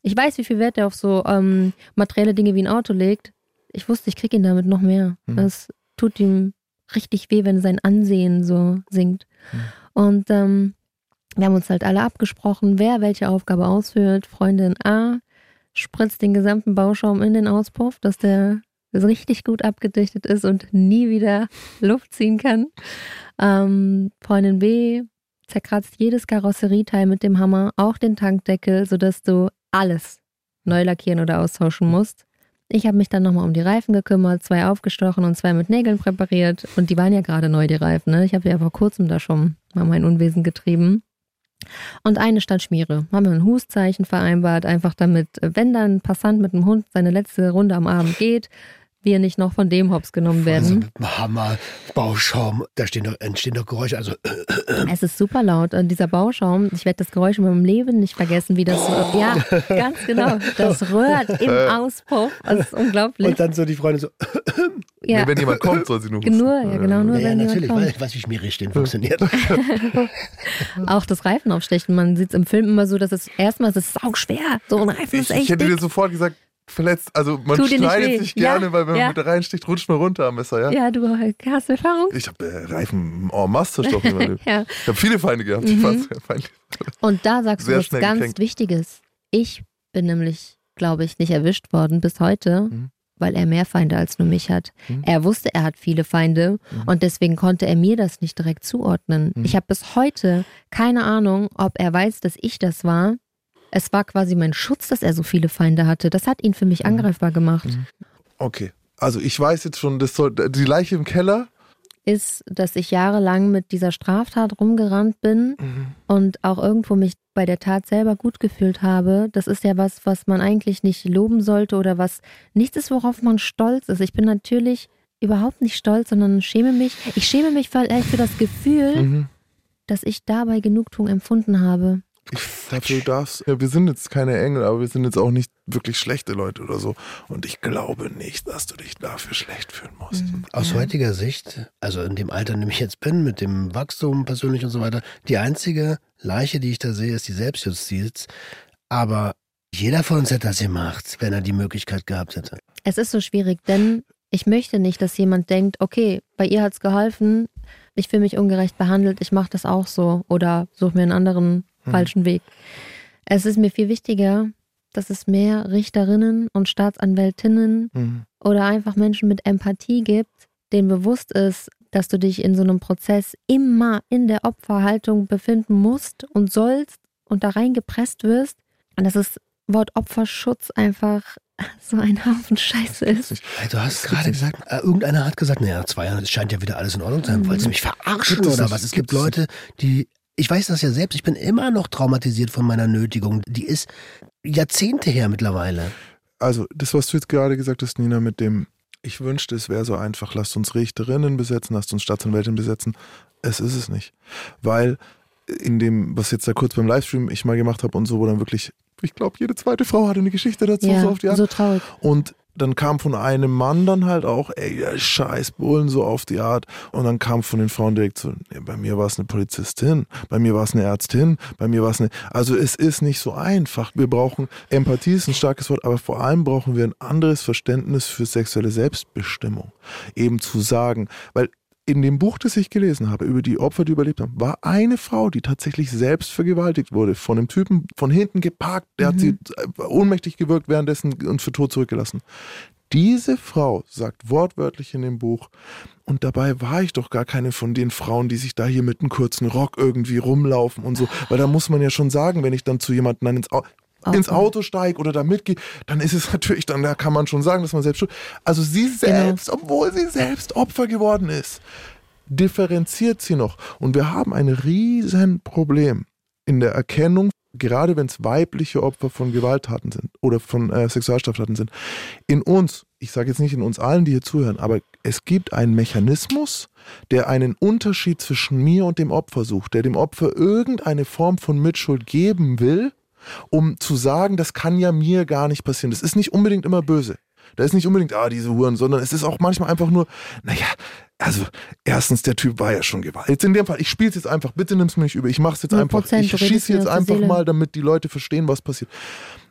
Ich weiß, wie viel Wert er auf so ähm, materielle Dinge wie ein Auto legt. Ich wusste, ich krieg ihn damit noch mehr. Mhm. Das tut ihm richtig weh, wenn sein Ansehen so sinkt. Mhm. Und ähm, wir haben uns halt alle abgesprochen, wer welche Aufgabe ausführt. Freundin A spritzt den gesamten Bauschaum in den Auspuff, dass der richtig gut abgedichtet ist und nie wieder Luft ziehen kann. Ähm, Freundin B zerkratzt jedes Karosserieteil mit dem Hammer, auch den Tankdeckel, sodass du alles neu lackieren oder austauschen musst. Ich habe mich dann nochmal um die Reifen gekümmert, zwei aufgestochen und zwei mit Nägeln präpariert. Und die waren ja gerade neu, die Reifen. Ne? Ich habe ja vor kurzem da schon mal mein Unwesen getrieben. Und eine statt Schmiere. Haben wir ein Hustzeichen vereinbart, einfach damit, wenn dann ein Passant mit dem Hund seine letzte Runde am Abend geht, wir nicht noch von dem Hops genommen Also werden. mit dem Hammer, Bauschaum, da stehen doch, entstehen doch Geräusche. Also Es ist super laut. Und dieser Bauschaum, ich werde das Geräusch in meinem Leben nicht vergessen, wie das so, ja, ganz genau. Das rührt im Auspuff. Das ist unglaublich. und dann so die Freunde so. ja. Wenn jemand kommt, soll sie nur husten. Nur, ja, genau, nur Ja, ja wenn jemand natürlich, kommt. weil ich weiß, wie Schmiere stehen funktioniert. Auch das Reifenaufstechen, man sieht es im Film immer so, dass es erstmal, es ist sauschwer. So ein Reifen ist Ich, echt ich hätte dick. dir sofort gesagt, verletzt. Also man Tut schneidet sich gerne, Ja, weil wenn ja. man mit reinsticht, rutscht man runter am Messer, ja? Ja, du hast Erfahrung. Ich habe äh, Reifen en masse zerstochen. Ja. Ich habe viele Feinde gehabt. Mhm. Und da sagst Sehr du was ganz gekränkt. Wichtiges. Ich bin nämlich, glaube ich, nicht erwischt worden bis heute, Mhm. weil er mehr Feinde als nur mich hat. Mhm. Er wusste, er hat viele Feinde Mhm. und deswegen konnte er mir das nicht direkt zuordnen. Mhm. Ich habe bis heute keine Ahnung, ob er weiß, dass ich das war. Es war quasi mein Schutz, dass er so viele Feinde hatte. Das hat ihn für mich Mhm. angreifbar gemacht. Mhm. Okay. Also ich weiß jetzt schon, das soll, die Leiche im Keller. Ist, dass ich jahrelang mit dieser Straftat rumgerannt bin und auch irgendwo mich bei der Tat selber gut gefühlt habe. Das ist ja was, was man eigentlich nicht loben sollte oder was nichts ist, worauf man stolz ist. Ich bin natürlich überhaupt nicht stolz, sondern schäme mich. Ich schäme mich vielleicht für das Gefühl, Mhm. dass ich dabei Genugtuung empfunden habe. Ich, dafür darfst ja, wir sind jetzt keine Engel, aber wir sind jetzt auch nicht wirklich schlechte Leute oder so. Und ich glaube nicht, dass du dich dafür schlecht fühlen musst. Aus Ja. heutiger Sicht, also in dem Alter, in dem ich jetzt bin, mit dem Wachstum persönlich und so weiter, die einzige Leiche, die ich da sehe, ist die Selbstjustiz. Aber jeder von uns hätte das gemacht, wenn er die Möglichkeit gehabt hätte. Es ist so schwierig, denn ich möchte nicht, dass jemand denkt, okay, bei ihr hat's geholfen, ich fühle mich ungerecht behandelt, ich mache das auch so oder suche mir einen anderen Hm. falschen Weg. Es ist mir viel wichtiger, dass es mehr Richterinnen und Staatsanwältinnen Mhm. oder einfach Menschen mit Empathie gibt, denen bewusst ist, dass du dich in so einem Prozess immer in der Opferhaltung befinden musst und sollst und da reingepresst wirst. Und dass das Wort Opferschutz einfach so ein Haufen Scheiße ist. Hey, du hast gerade gesagt, äh, irgendeiner hat gesagt, naja, zwei Jahren, es scheint ja wieder alles in Ordnung zu sein. Mhm. Wolltest du mich verarschen oder was? Es gibt gibt es Leute, die, ich weiß das ja selbst, ich bin immer noch traumatisiert von meiner Nötigung. Die ist Jahrzehnte her mittlerweile. Also, das, was du jetzt gerade gesagt hast, Nina, mit dem Ich wünschte, es wäre so einfach. Lasst uns Richterinnen besetzen, lasst uns Staatsanwältin besetzen. Es ist es nicht. Weil in dem, was jetzt da kurz beim Livestream ich mal gemacht habe und so, wo dann wirklich, ich glaube, jede zweite Frau hatte eine Geschichte dazu, ja, so auf die Art. so traurig. Und dann kam von einem Mann dann halt auch, ey, ja, scheiß Bullen, so auf die Art. Und dann kam von den Frauen direkt so, nee, bei mir war es eine Polizistin, bei mir war es eine Ärztin, bei mir war es eine. Also es ist nicht so einfach. Wir brauchen, Empathie ist ein starkes Wort, aber vor allem brauchen wir ein anderes Verständnis für sexuelle Selbstbestimmung. Eben zu sagen, weil in dem Buch, das ich gelesen habe, über die Opfer, die überlebt haben, war eine Frau, die tatsächlich selbst vergewaltigt wurde, von einem Typen von hinten geparkt, der hat sie äh, ohnmächtig gewirkt währenddessen und für tot zurückgelassen. Diese Frau sagt wortwörtlich in dem Buch, und dabei war ich doch gar keine von den Frauen, die sich da hier mit einem kurzen Rock irgendwie rumlaufen und so. Weil da muss man ja schon sagen, wenn ich dann zu jemandem dann ins Auto, ins Auto steige oder da mitgehe, dann ist es natürlich, dann da kann man schon sagen, dass man selbst schuld. Also sie selbst, obwohl sie selbst Opfer geworden ist, differenziert sie noch. Und wir haben ein riesen Problem in der Erkennung, gerade wenn es weibliche Opfer von Gewalttaten sind oder von äh, Sexualstraftaten sind. In uns, ich sage jetzt nicht in uns allen, die hier zuhören, aber es gibt einen Mechanismus, der einen Unterschied zwischen mir und dem Opfer sucht, der dem Opfer irgendeine Form von Mitschuld geben will, um zu sagen, das kann ja mir gar nicht passieren. Das ist nicht unbedingt immer böse. Da ist nicht unbedingt, ah, diese Huren, sondern es ist auch manchmal einfach nur, naja, also erstens, der Typ war ja schon Gewalt. Jetzt in dem Fall, ich spiele es jetzt einfach, bitte nimm's mir nicht über. Ich mach's jetzt einfach. Ich schieße jetzt einfach mal, damit die Leute verstehen, was passiert.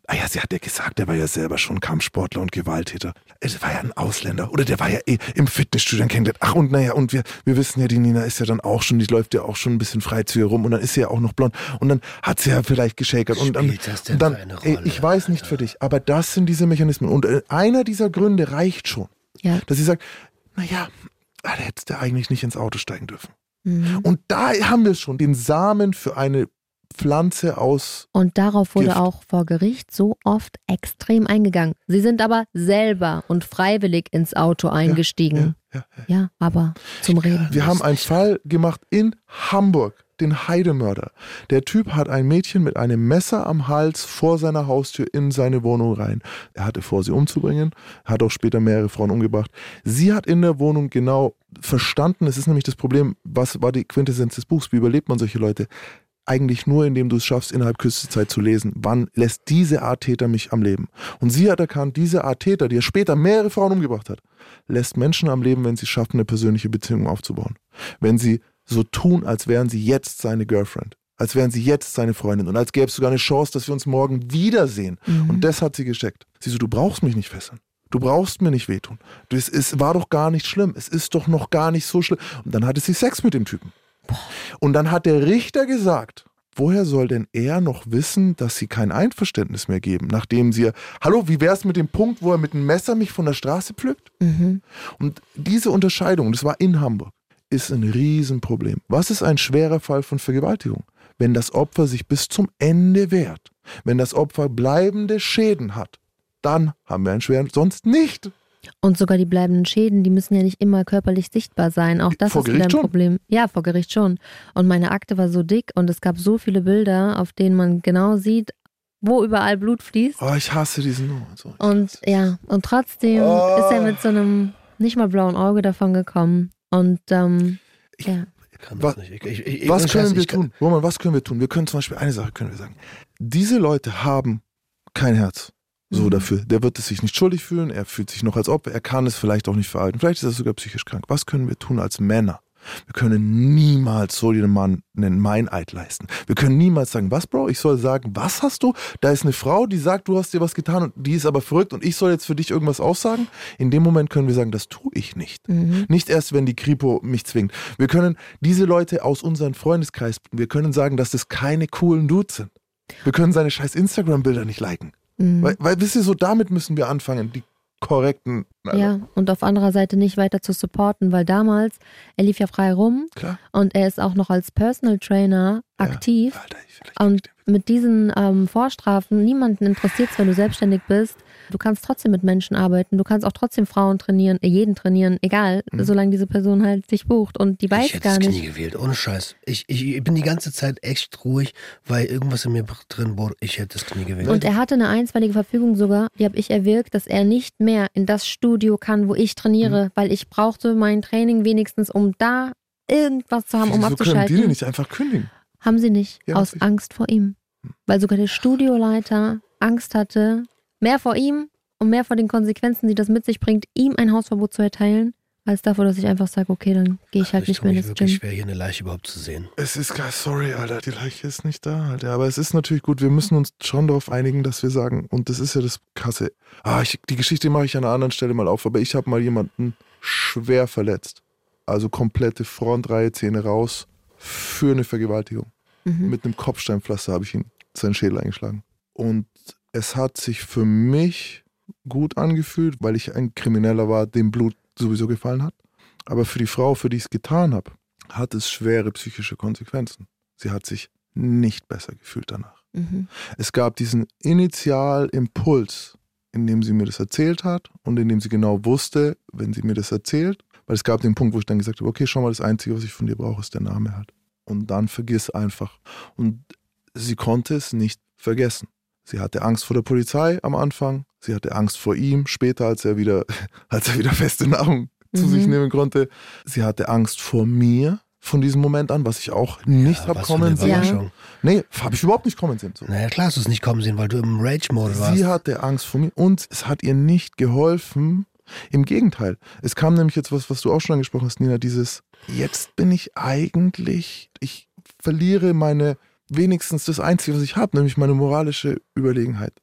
Ah ja, sie hat ja gesagt, der war ja selber schon Kampfsportler und Gewalttäter. Er war ja ein Ausländer. Oder der war ja eh im Fitnessstudio kennengelernt. Ach, und naja, und wir, wir wissen ja, die Nina ist ja dann auch schon, die läuft ja auch schon ein bisschen freizügig rum und dann ist sie ja auch noch blond. Und dann hat sie ja vielleicht geschakert. Und dann, das denn dann für eine Rolle, ich weiß nicht für dich, aber das sind diese Mechanismen. Und äh, einer dieser Gründe reicht schon. Ja. Dass sie sagt, naja, da hättest du eigentlich nicht ins Auto steigen dürfen. Mhm. Und da haben wir schon den Samen für eine Pflanze aus. Und darauf wurde Gift. auch vor Gericht so oft extrem eingegangen. Sie sind aber selber und freiwillig ins Auto eingestiegen. Ja, ja. Ja, aber zum Reden. Wir haben einen Fall gemacht in Hamburg, den Heidemörder. Der Typ hat ein Mädchen mit einem Messer am Hals vor seiner Haustür in seine Wohnung rein. Er hatte vor, sie umzubringen, hat auch später mehrere Frauen umgebracht. Sie hat in der Wohnung genau verstanden, es ist nämlich das Problem, was war die Quintessenz des Buchs, wie überlebt man solche Leute? Eigentlich nur, indem du es schaffst, innerhalb kürzester Zeit zu lesen, wann lässt diese Art Täter mich am Leben. Und sie hat erkannt, diese Art Täter, die er später mehrere Frauen umgebracht hat, lässt Menschen am Leben, wenn sie schaffen, eine persönliche Beziehung aufzubauen. Wenn sie so tun, als wären sie jetzt seine Girlfriend. Als wären sie jetzt seine Freundin. Und als gäbe es sogar eine Chance, dass wir uns morgen wiedersehen. Und das hat sie gesteckt. Sie so, du brauchst mich nicht fesseln. Du brauchst mir nicht wehtun. Ist, war doch gar nicht schlimm. Es ist doch noch gar nicht so schlimm. Und dann hatte sie Sex mit dem Typen. Und dann hat der Richter gesagt, woher soll denn er noch wissen, dass sie kein Einverständnis mehr geben, nachdem sie, hallo, wie wär's mit dem Punkt, wo er mit dem Messer mich von der Straße pflückt? Mhm. Und diese Unterscheidung, das war in Hamburg, ist ein Riesenproblem. Was ist ein schwerer Fall von Vergewaltigung? Wenn das Opfer sich bis zum Ende wehrt, wenn das Opfer bleibende Schäden hat, dann haben wir einen schweren, sonst nicht. Und sogar die bleibenden Schäden, die müssen ja nicht immer körperlich sichtbar sein. Auch das Vor ist wieder ein Gericht schon. Problem. Ja, vor Gericht schon. Und meine Akte war so dick und es gab so viele Bilder, auf denen man genau sieht, wo überall Blut fließt. Oh, ich hasse diesen Nummer. So. Und ja, und trotzdem Oh. ist er mit so einem nicht mal blauen Auge davon gekommen. Und ähm, Ich- ja. Was-. Ich, ich, ich, Was können wir tun? Roman, was können wir tun? Wir können zum Beispiel eine Sache können wir sagen. Diese Leute haben kein Herz. So Mhm. dafür. Der wird es sich nicht schuldig fühlen, er fühlt sich noch als Opfer, er kann es vielleicht auch nicht verhalten. Vielleicht ist er sogar psychisch krank. Was können wir tun als Männer? Wir können niemals so jedem Mann einen Meineid leisten. Wir können niemals sagen, was, Bro? Ich soll sagen, was hast du? Da ist eine Frau, die sagt, du hast dir was getan und die ist aber verrückt und ich soll jetzt für dich irgendwas aussagen. In dem Moment können wir sagen, das tue ich nicht. Mhm. Nicht erst, wenn die Kripo mich zwingt. Wir können diese Leute aus unserem Freundeskreis, wir können sagen, dass das keine coolen Dudes sind. Wir können seine scheiß Instagram-Bilder nicht liken. Mhm. Weil, weil, wisst ihr, so damit müssen wir anfangen, die korrekten. Also, Ja, und auf anderer Seite nicht weiter zu supporten, weil damals, er lief ja frei rum Klar. und er ist auch noch als Personal Trainer aktiv. Alter, ich, vielleicht Und mit diesen ähm, Vorstrafen, niemanden interessiert es, wenn du selbstständig bist. Du kannst trotzdem mit Menschen arbeiten. Du kannst auch trotzdem Frauen trainieren, äh, jeden trainieren, egal, Mhm. solange diese Person halt dich bucht. Und die ich weiß hätte gar das nicht. Knie gewählt, ohne Scheiß. Ich, ich, ich bin die ganze Zeit echt ruhig, weil irgendwas in mir drin war. Ich hätte das Knie gewählt. Und er hatte eine einstweilige Verfügung sogar, die habe ich erwirkt, dass er nicht mehr in das Studio kann, wo ich trainiere, mhm. weil ich brauchte mein Training wenigstens, um da irgendwas zu haben, um Wieso abzuschalten. können die denn nicht einfach kündigen? Haben sie nicht, ja, aus Angst vor ihm. Weil sogar der Studioleiter Angst hatte, mehr vor ihm und mehr vor den Konsequenzen, die das mit sich bringt, ihm ein Hausverbot zu erteilen, als davor, dass ich einfach sage, okay, dann gehe ich halt ich nicht mehr ins wirklich Gym. schwer, hier eine Leiche überhaupt zu sehen. Es ist gar, sorry, Alter, die Leiche ist nicht da, Alter. Aber es ist natürlich gut, wir müssen uns schon darauf einigen, dass wir sagen, und das ist ja das Krasse. Ah, ich, die Geschichte mache ich an einer anderen Stelle mal auf, aber ich habe mal jemanden schwer verletzt. Also komplette Frontreihe, Zähne raus für eine Vergewaltigung. Mhm. Mit einem Kopfsteinpflaster habe ich ihn seinen Schädel eingeschlagen. Und es hat sich für mich gut angefühlt, weil ich ein Krimineller war, dem Blut sowieso gefallen hat. Aber für die Frau, für die ich es getan habe, hat es schwere psychische Konsequenzen. Sie hat sich nicht besser gefühlt danach. Mhm. Es gab diesen Initialimpuls, in dem sie mir das erzählt hat und in dem sie genau wusste, wenn sie mir das erzählt, weil es gab den Punkt, wo ich dann gesagt habe, okay, schau mal, das Einzige, was ich von dir brauche, ist der Name halt. Und dann vergiss einfach. Und sie konnte es nicht vergessen. Sie hatte Angst vor der Polizei am Anfang, sie hatte Angst vor ihm später, als er wieder, als er wieder feste Nahrung mhm. zu sich nehmen konnte. Sie hatte Angst vor mir von diesem Moment an, was ich auch nicht ja, habe kommen sehen. Ja. Nee, habe ich überhaupt nicht kommen sehen. So. Naja, klar hast du es nicht kommen sehen, weil du im Rage-Mode warst. Sie hatte Angst vor mir und es hat ihr nicht geholfen. Im Gegenteil, es kam nämlich jetzt was, was du auch schon angesprochen hast, Nina, dieses, jetzt bin ich eigentlich, ich verliere meine wenigstens das Einzige, was ich habe, nämlich meine moralische Überlegenheit.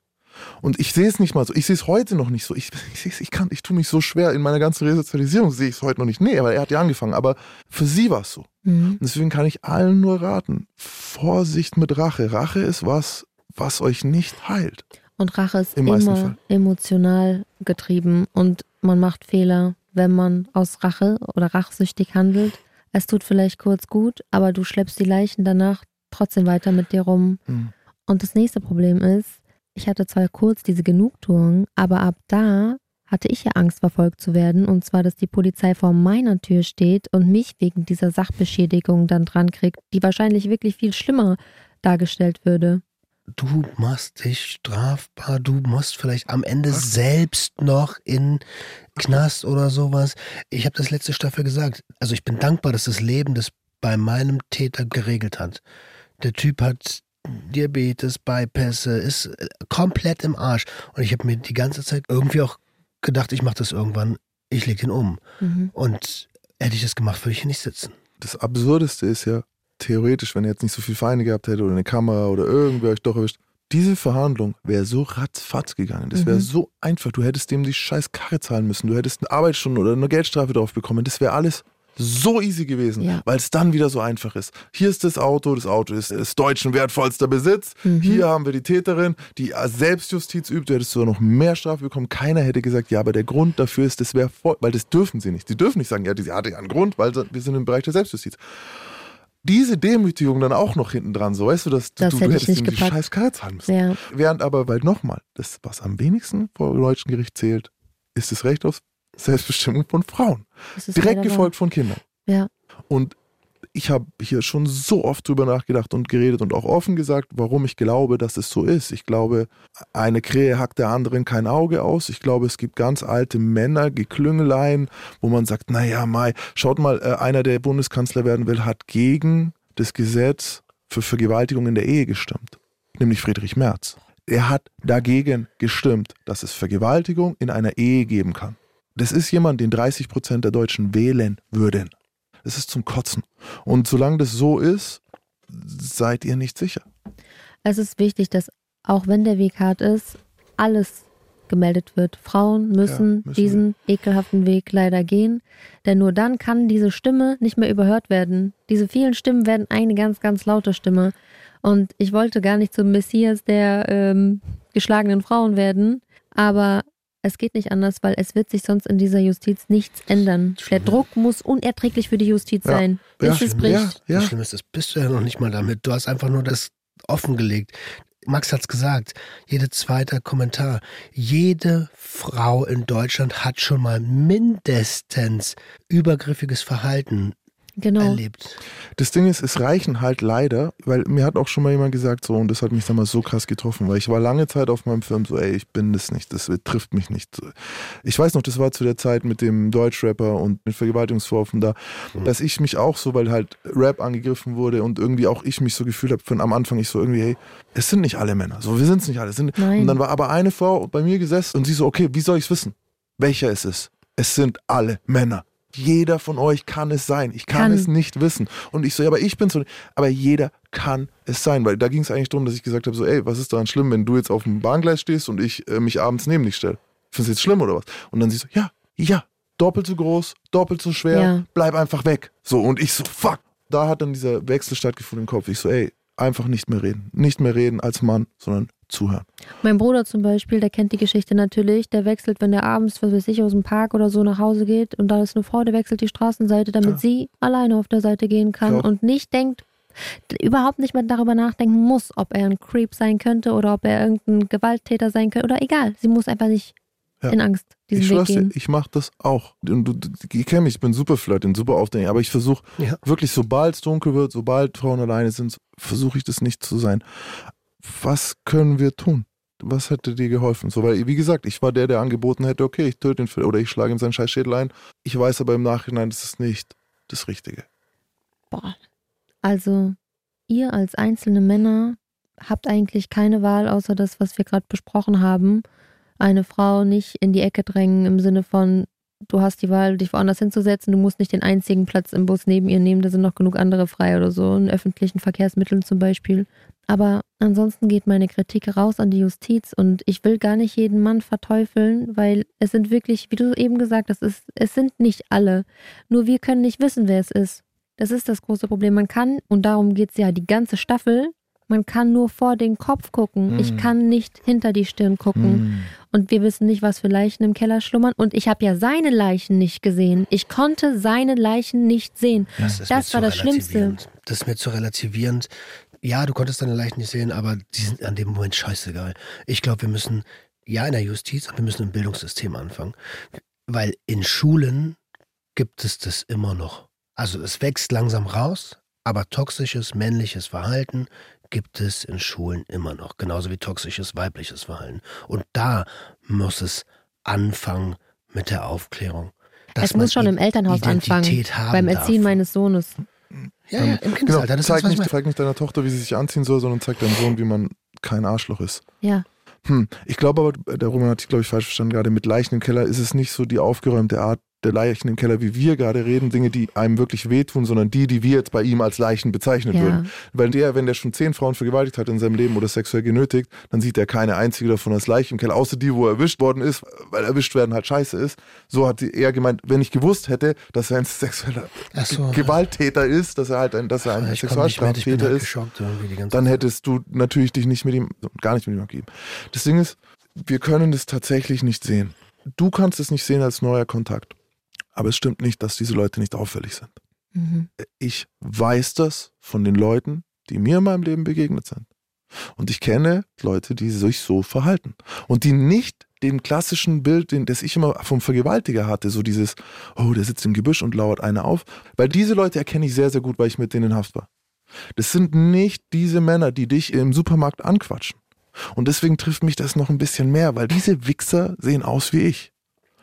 Und ich sehe es nicht mal so. Ich sehe es heute noch nicht so. Ich, ich, ich, kann, ich tue mich so schwer in meiner ganzen Resozialisierung, sehe ich es heute noch nicht. Nee, weil er hat ja angefangen. Aber für sie war es so. Mhm. Und deswegen kann ich allen nur raten: Vorsicht mit Rache. Rache ist was, was euch nicht heilt. Und Rache ist Im immer emotional getrieben und man macht Fehler, wenn man aus Rache oder rachsüchtig handelt. Es tut vielleicht kurz gut, aber du schleppst die Leichen danach trotzdem weiter mit dir rum. Mhm. Und das nächste Problem ist, ich hatte zwar kurz diese Genugtuung, aber ab da hatte ich ja Angst, verfolgt zu werden. Und zwar, dass die Polizei vor meiner Tür steht und mich wegen dieser Sachbeschädigung dann dran kriegt, die wahrscheinlich wirklich viel schlimmer dargestellt würde. Du machst dich strafbar, du musst vielleicht am Ende Was? selbst noch in Knast oder sowas. Ich habe das letzte Staffel gesagt. Also ich bin dankbar, dass das Leben das bei meinem Täter geregelt hat. Der Typ hat Diabetes, Bypässe, ist äh, komplett im Arsch. Und ich habe mir die ganze Zeit irgendwie auch gedacht, ich mache das irgendwann, ich lege den um. Mhm. Und hätte ich das gemacht, würde ich hier nicht sitzen. Das Absurdeste ist ja, theoretisch, wenn ihr jetzt nicht so viel Feinde gehabt hättet oder eine Kamera oder irgendwer euch doch erwischt, diese Verhandlung wäre so ratzfatz gegangen. Das wäre mhm. so einfach. Du hättest dem die scheiß Karre zahlen müssen. Du hättest eine Arbeitsstunde oder eine Geldstrafe drauf bekommen. Das wäre alles so easy gewesen, ja. weil es dann wieder so einfach ist. Hier ist das Auto, das Auto ist des deutschen wertvollster Besitz. Mhm. Hier haben wir die Täterin, die Selbstjustiz übt. Du hättest sogar noch mehr Strafe bekommen. Keiner hätte gesagt, ja, aber der Grund dafür ist, das wäre voll, weil das dürfen sie nicht. Sie dürfen nicht sagen, ja, sie hatte ja einen Grund, weil wir sind im Bereich der Selbstjustiz. Diese Demütigung dann auch noch hinten dran, so weißt du, dass das du, du hättest ihm die scheiß Karre zahlen müssen. Ja. Während aber, weil nochmal, das, was am wenigsten vor deutschen Gericht zählt, ist das Recht auf Selbstbestimmung von Frauen. Direkt gefolgt von Kindern. Ja. Und ich habe hier schon so oft drüber nachgedacht und geredet und auch offen gesagt, warum ich glaube, dass es so ist. Ich glaube, eine Krähe hackt der anderen kein Auge aus. Ich glaube, es gibt ganz alte Männer, Geklüngeleien, wo man sagt, naja, Mai, schaut mal, äh, einer, der Bundeskanzler werden will, hat gegen das Gesetz für Vergewaltigung in der Ehe gestimmt, nämlich Friedrich Merz. Er hat dagegen gestimmt, dass es Vergewaltigung in einer Ehe geben kann. Das ist jemand, den 30 Prozent der Deutschen wählen würden. Das ist zum Kotzen. Und solange das so ist, seid ihr nicht sicher. Es ist wichtig, dass auch wenn der Weg hart ist, alles gemeldet wird. Frauen müssen, ja, müssen diesen wir. ekelhaften Weg leider gehen, denn nur dann kann diese Stimme nicht mehr überhört werden. Diese vielen Stimmen werden eine ganz, ganz laute Stimme. Und ich wollte gar nicht zum Messias der ähm, geschlagenen Frauen werden, aber es geht nicht anders, weil es wird sich sonst in dieser Justiz nichts ändern. Der Druck muss unerträglich für die Justiz ja. sein, bis ja, es bricht. Ja, ja. Das Schlimme ist, das bist du ja noch nicht mal damit. Du hast einfach nur das offengelegt. Max hat's gesagt, jeder zweite Kommentar. Jede Frau in Deutschland hat schon mal mindestens übergriffiges Verhalten Genau. erlebt. Das Ding ist, es reichen halt leider, weil mir hat auch schon mal jemand gesagt, so, und das hat mich damals so krass getroffen, weil ich war lange Zeit auf meinem Film so, ey, ich bin das nicht, das trifft mich nicht. Ich weiß noch, das war zu der Zeit mit dem Deutschrapper und mit Vergewaltigungsvorwürfen da, Mhm. dass ich mich auch so, weil halt Rap angegriffen wurde und irgendwie auch ich mich so gefühlt habe, von am Anfang ich so irgendwie, hey, es sind nicht alle Männer, so, wir sind es nicht alle. Sind, und dann war aber eine Frau bei mir gesessen und sie so, okay, wie soll ich es wissen? Welcher es ist? Es sind alle Männer. Jeder von euch kann es sein. Ich kann, Kann. es nicht wissen. Und ich so, ja, aber ich bin so, aber jeder kann es sein, weil da ging es eigentlich darum, dass ich gesagt habe, so, ey, was ist daran schlimm, wenn du jetzt auf dem Bahngleis stehst und ich äh, mich abends neben dich stelle? Findest du jetzt schlimm oder was? Und dann sie so, ja, ja, doppelt so groß, doppelt so schwer, Ja. bleib einfach weg. So, und ich so, fuck. Da hat dann dieser Wechsel stattgefunden im Kopf. Ich so, ey, einfach nicht mehr reden. Nicht mehr reden als Mann, sondern zuhören. Mein Bruder zum Beispiel, der kennt die Geschichte natürlich. Der wechselt, wenn der abends, was weiß ich, aus dem Park oder so nach Hause geht und da ist eine Frau, der wechselt die Straßenseite, damit Ja. sie alleine auf der Seite gehen kann und nicht denkt, überhaupt nicht mehr darüber nachdenken muss, ob er ein Creep sein könnte oder ob er irgendein Gewalttäter sein könnte oder egal. Sie muss einfach nicht Ja. in Angst diesen ich Weg schwör's dir, gehen. ich mach das auch. Und du, du, ich kenne mich, ich bin super flirting, super aufdringlich, aber ich versuche Ja. wirklich, sobald es dunkel wird, sobald Frauen alleine sind, versuche ich das nicht zu sein. Was können wir tun? Was hätte dir geholfen? So, weil, wie gesagt, ich war der, der angeboten hätte, okay, ich töte ihn oder ich schlage ihm seinen scheiß Schädel ein. Ich weiß aber im Nachhinein, das ist nicht das Richtige. Boah. Also, ihr als einzelne Männer habt eigentlich keine Wahl, außer das, was wir gerade besprochen haben. Eine Frau nicht in die Ecke drängen im Sinne von, du hast die Wahl, dich woanders hinzusetzen, du musst nicht den einzigen Platz im Bus neben ihr nehmen, da sind noch genug andere frei oder so, in öffentlichen Verkehrsmitteln zum Beispiel. Aber ansonsten geht meine Kritik raus an die Justiz und ich will gar nicht jeden Mann verteufeln, weil es sind wirklich, wie du eben gesagt hast, es, es sind nicht alle. Nur wir können nicht wissen, wer es ist. Das ist das große Problem. Man kann, und darum geht es ja die ganze Staffel, man kann nur vor den Kopf gucken. Ich Mm. kann nicht hinter die Stirn gucken. Und wir wissen nicht, was für Leichen im Keller schlummern. Und ich habe ja seine Leichen nicht gesehen. Ich konnte seine Leichen nicht sehen. Das, Das war das Schlimmste. Das ist mir zu relativierend. Ja, du konntest deine Leichen nicht sehen, aber die sind an dem Moment scheißegal. Ich glaube, wir müssen, ja, in der Justiz, aber wir müssen im Bildungssystem anfangen. Weil in Schulen gibt es das immer noch. Also es wächst langsam raus, aber toxisches männliches Verhalten gibt es in Schulen immer noch. Genauso wie toxisches weibliches Verhalten. Und da muss es anfangen mit der Aufklärung. es muss schon im Elternhaus Identität anfangen. Beim Erziehen darf. meines Sohnes. Ja, ja, im Genau, Kindesalter. Das zeig, das, ich nicht, zeig nicht deiner Tochter, wie sie sich anziehen soll, sondern zeig deinem Sohn, wie man kein Arschloch ist. Ja. Hm, ich glaube aber, der Roman hat dich, glaube ich, falsch verstanden, gerade mit Leichen im Keller ist es nicht so die aufgeräumte Art der Leichen im Keller, wie wir gerade reden, Dinge, die einem wirklich wehtun, sondern die, die wir jetzt bei ihm als Leichen bezeichnet Ja. würden. Weil der, wenn der schon zehn Frauen vergewaltigt hat in seinem Leben oder sexuell genötigt, dann sieht er keine einzige davon als Leiche im Keller, außer die, wo er erwischt worden ist, weil erwischt werden halt scheiße ist. So hat er gemeint, wenn ich gewusst hätte, dass er ein sexueller so. Gewalttäter ist, dass er halt ein, dass er ein Sexualstraftäter halt ist, dann hättest du natürlich dich nicht mit ihm, gar nicht mit ihm abgeben. Das Ding ist, wir können das tatsächlich nicht sehen. Du kannst es nicht sehen als neuer Kontakt. Aber es stimmt nicht, dass diese Leute nicht auffällig sind. Mhm. Ich weiß das von den Leuten, die mir in meinem Leben begegnet sind. Und ich kenne Leute, die sich so verhalten. Und die nicht dem klassischen Bild, den, das ich immer vom Vergewaltiger hatte, so dieses, oh, der sitzt im Gebüsch und lauert einer auf. Weil diese Leute erkenne ich sehr, sehr gut, weil ich mit denen in Haft war. Das sind nicht diese Männer, die dich im Supermarkt anquatschen. Und deswegen trifft mich das noch ein bisschen mehr, weil diese Wichser sehen aus wie ich.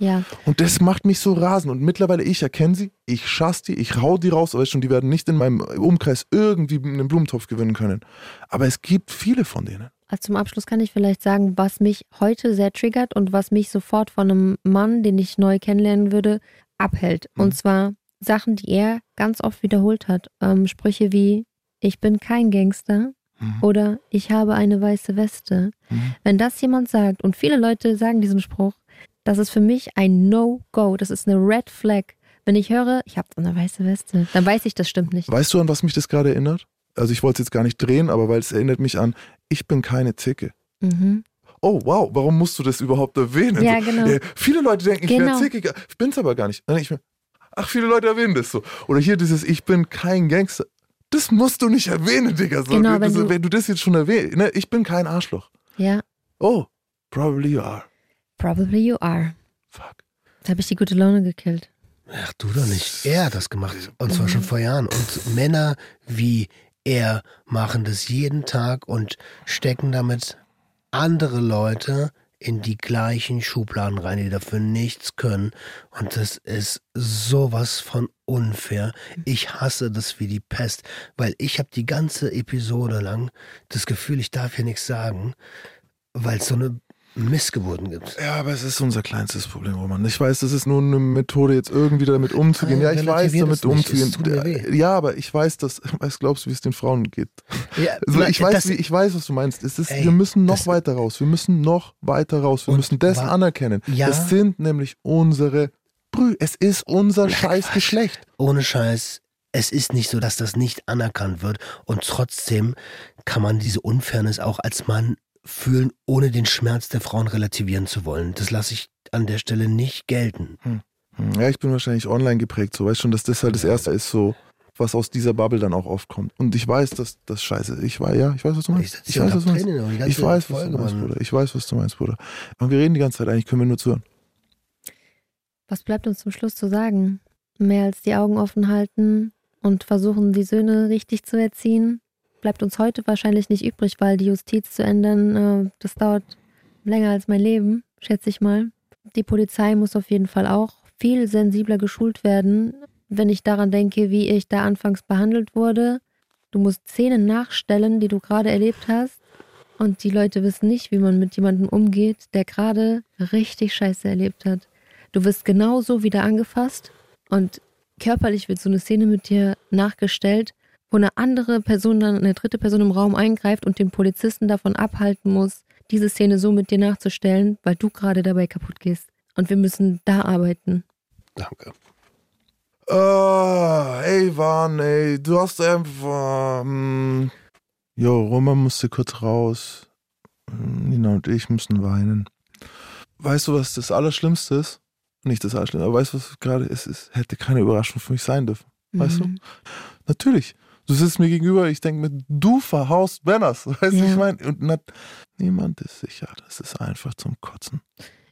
Ja. Und das macht mich so rasend. Und mittlerweile, ich erkenne sie, ich schass die, ich hau die raus, aber schon, die werden nicht in meinem Umkreis irgendwie einen Blumentopf gewinnen können. Aber es gibt viele von denen. Also zum Abschluss kann ich vielleicht sagen, was mich heute sehr triggert und was mich sofort von einem Mann, den ich neu kennenlernen würde, abhält. Mhm. Und zwar Sachen, die er ganz oft wiederholt hat. Ähm, Sprüche wie, ich bin kein Gangster Mhm. oder ich habe eine weiße Weste. Mhm. Wenn das jemand sagt, und viele Leute sagen diesen Spruch, das ist für mich ein No-Go. Das ist eine Red Flag. Wenn ich höre, ich habe so eine weiße Weste, dann weiß ich, das stimmt nicht. Weißt du, an was mich das gerade erinnert? Also ich wollte es jetzt gar nicht drehen, aber weil es erinnert mich an, ich bin keine Zicke. Mhm. Oh, wow, warum musst du das überhaupt erwähnen? Ja, genau. äh, viele Leute denken, ich Genau. wäre zickig. Ich bin's aber gar nicht. Ich ach, viele Leute erwähnen das so. Oder hier dieses, ich bin kein Gangster. Das musst du nicht erwähnen, Digga. So, Genau, wenn so, du- wenn du das jetzt schon erwähnst, ne? ich bin kein Arschloch. Ja, Oh, probably you are. Probably you are. Fuck. Jetzt habe ich die gute Laune gekillt. Ach, du doch nicht. Er hat das gemacht. Und zwar schon vor Jahren. Und Männer wie er machen das jeden Tag und stecken damit andere Leute in die gleichen Schubladen rein, die dafür nichts können. Und das ist sowas von unfair. Ich hasse das wie die Pest, weil ich habe die ganze Episode lang das Gefühl, ich darf hier nichts sagen, weil es so eine Missgeburten gibt. Ja, aber es ist unser kleinstes Problem, Roman. Ich weiß, das ist nur eine Methode, jetzt irgendwie damit umzugehen. Ja, ich weiß, damit umzugehen. Ja, aber ich weiß, dass, was glaubst du, wie es den Frauen geht? Ja, also ich, weiß, wie, ich weiß, was du meinst. Es ist, ey, wir müssen noch weiter raus. Wir müssen noch weiter raus. Wir müssen das anerkennen. Ja, das sind nämlich unsere Brü. Es ist unser ja, scheiß Geschlecht. Ohne Scheiß. Es ist nicht so, dass das nicht anerkannt wird und trotzdem kann man diese Unfairness auch als Mann fühlen, ohne den Schmerz der Frauen relativieren zu wollen. Das lasse ich an der Stelle nicht gelten. Hm. hm. Ja, ich bin wahrscheinlich online geprägt, so weißt schon, dass das halt das Erste ist, so was aus dieser Bubble dann auch oft kommt. Und ich weiß, dass das scheiße. Ich weiß, ja, ich weiß, was du meinst. Ich, ich weiß, was du meinst. Ich weiß, was du meinst, Bruder. Ich weiß, was du meinst, Bruder. Und wir reden die ganze Zeit, eigentlich können wir nur zuhören. Was bleibt uns zum Schluss zu sagen? Mehr als die Augen offen halten und versuchen, die Söhne richtig zu erziehen bleibt uns heute wahrscheinlich nicht übrig, weil die Justiz zu ändern, äh, das dauert länger als mein Leben, schätze ich mal. Die Polizei muss auf jeden Fall auch viel sensibler geschult werden, wenn ich daran denke, wie ich da anfangs behandelt wurde. Du musst Szenen nachstellen, die du gerade erlebt hast. Und die Leute wissen nicht, wie man mit jemandem umgeht, der gerade richtig Scheiße erlebt hat. Du wirst genauso wieder angefasst und körperlich wird so eine Szene mit dir nachgestellt wo eine andere Person dann, eine dritte Person im Raum eingreift und den Polizisten davon abhalten muss, diese Szene so mit dir nachzustellen, weil du gerade dabei kaputt gehst. Und wir müssen da arbeiten. Danke. Oh, ey, Van, ey, du hast einfach. Hm, jo, Roman musste kurz raus. Nina und ich müssen weinen. Weißt du, was das Allerschlimmste ist? Nicht das Allerschlimmste, aber weißt du, was gerade ist? Es hätte keine Überraschung für mich sein dürfen. Weißt mhm. du? Natürlich. Du sitzt mir gegenüber, ich denke mir, du verhaust Benners. Weißt du, ja. ich meine? Und na, niemand ist sicher. Das ist einfach zum Kotzen.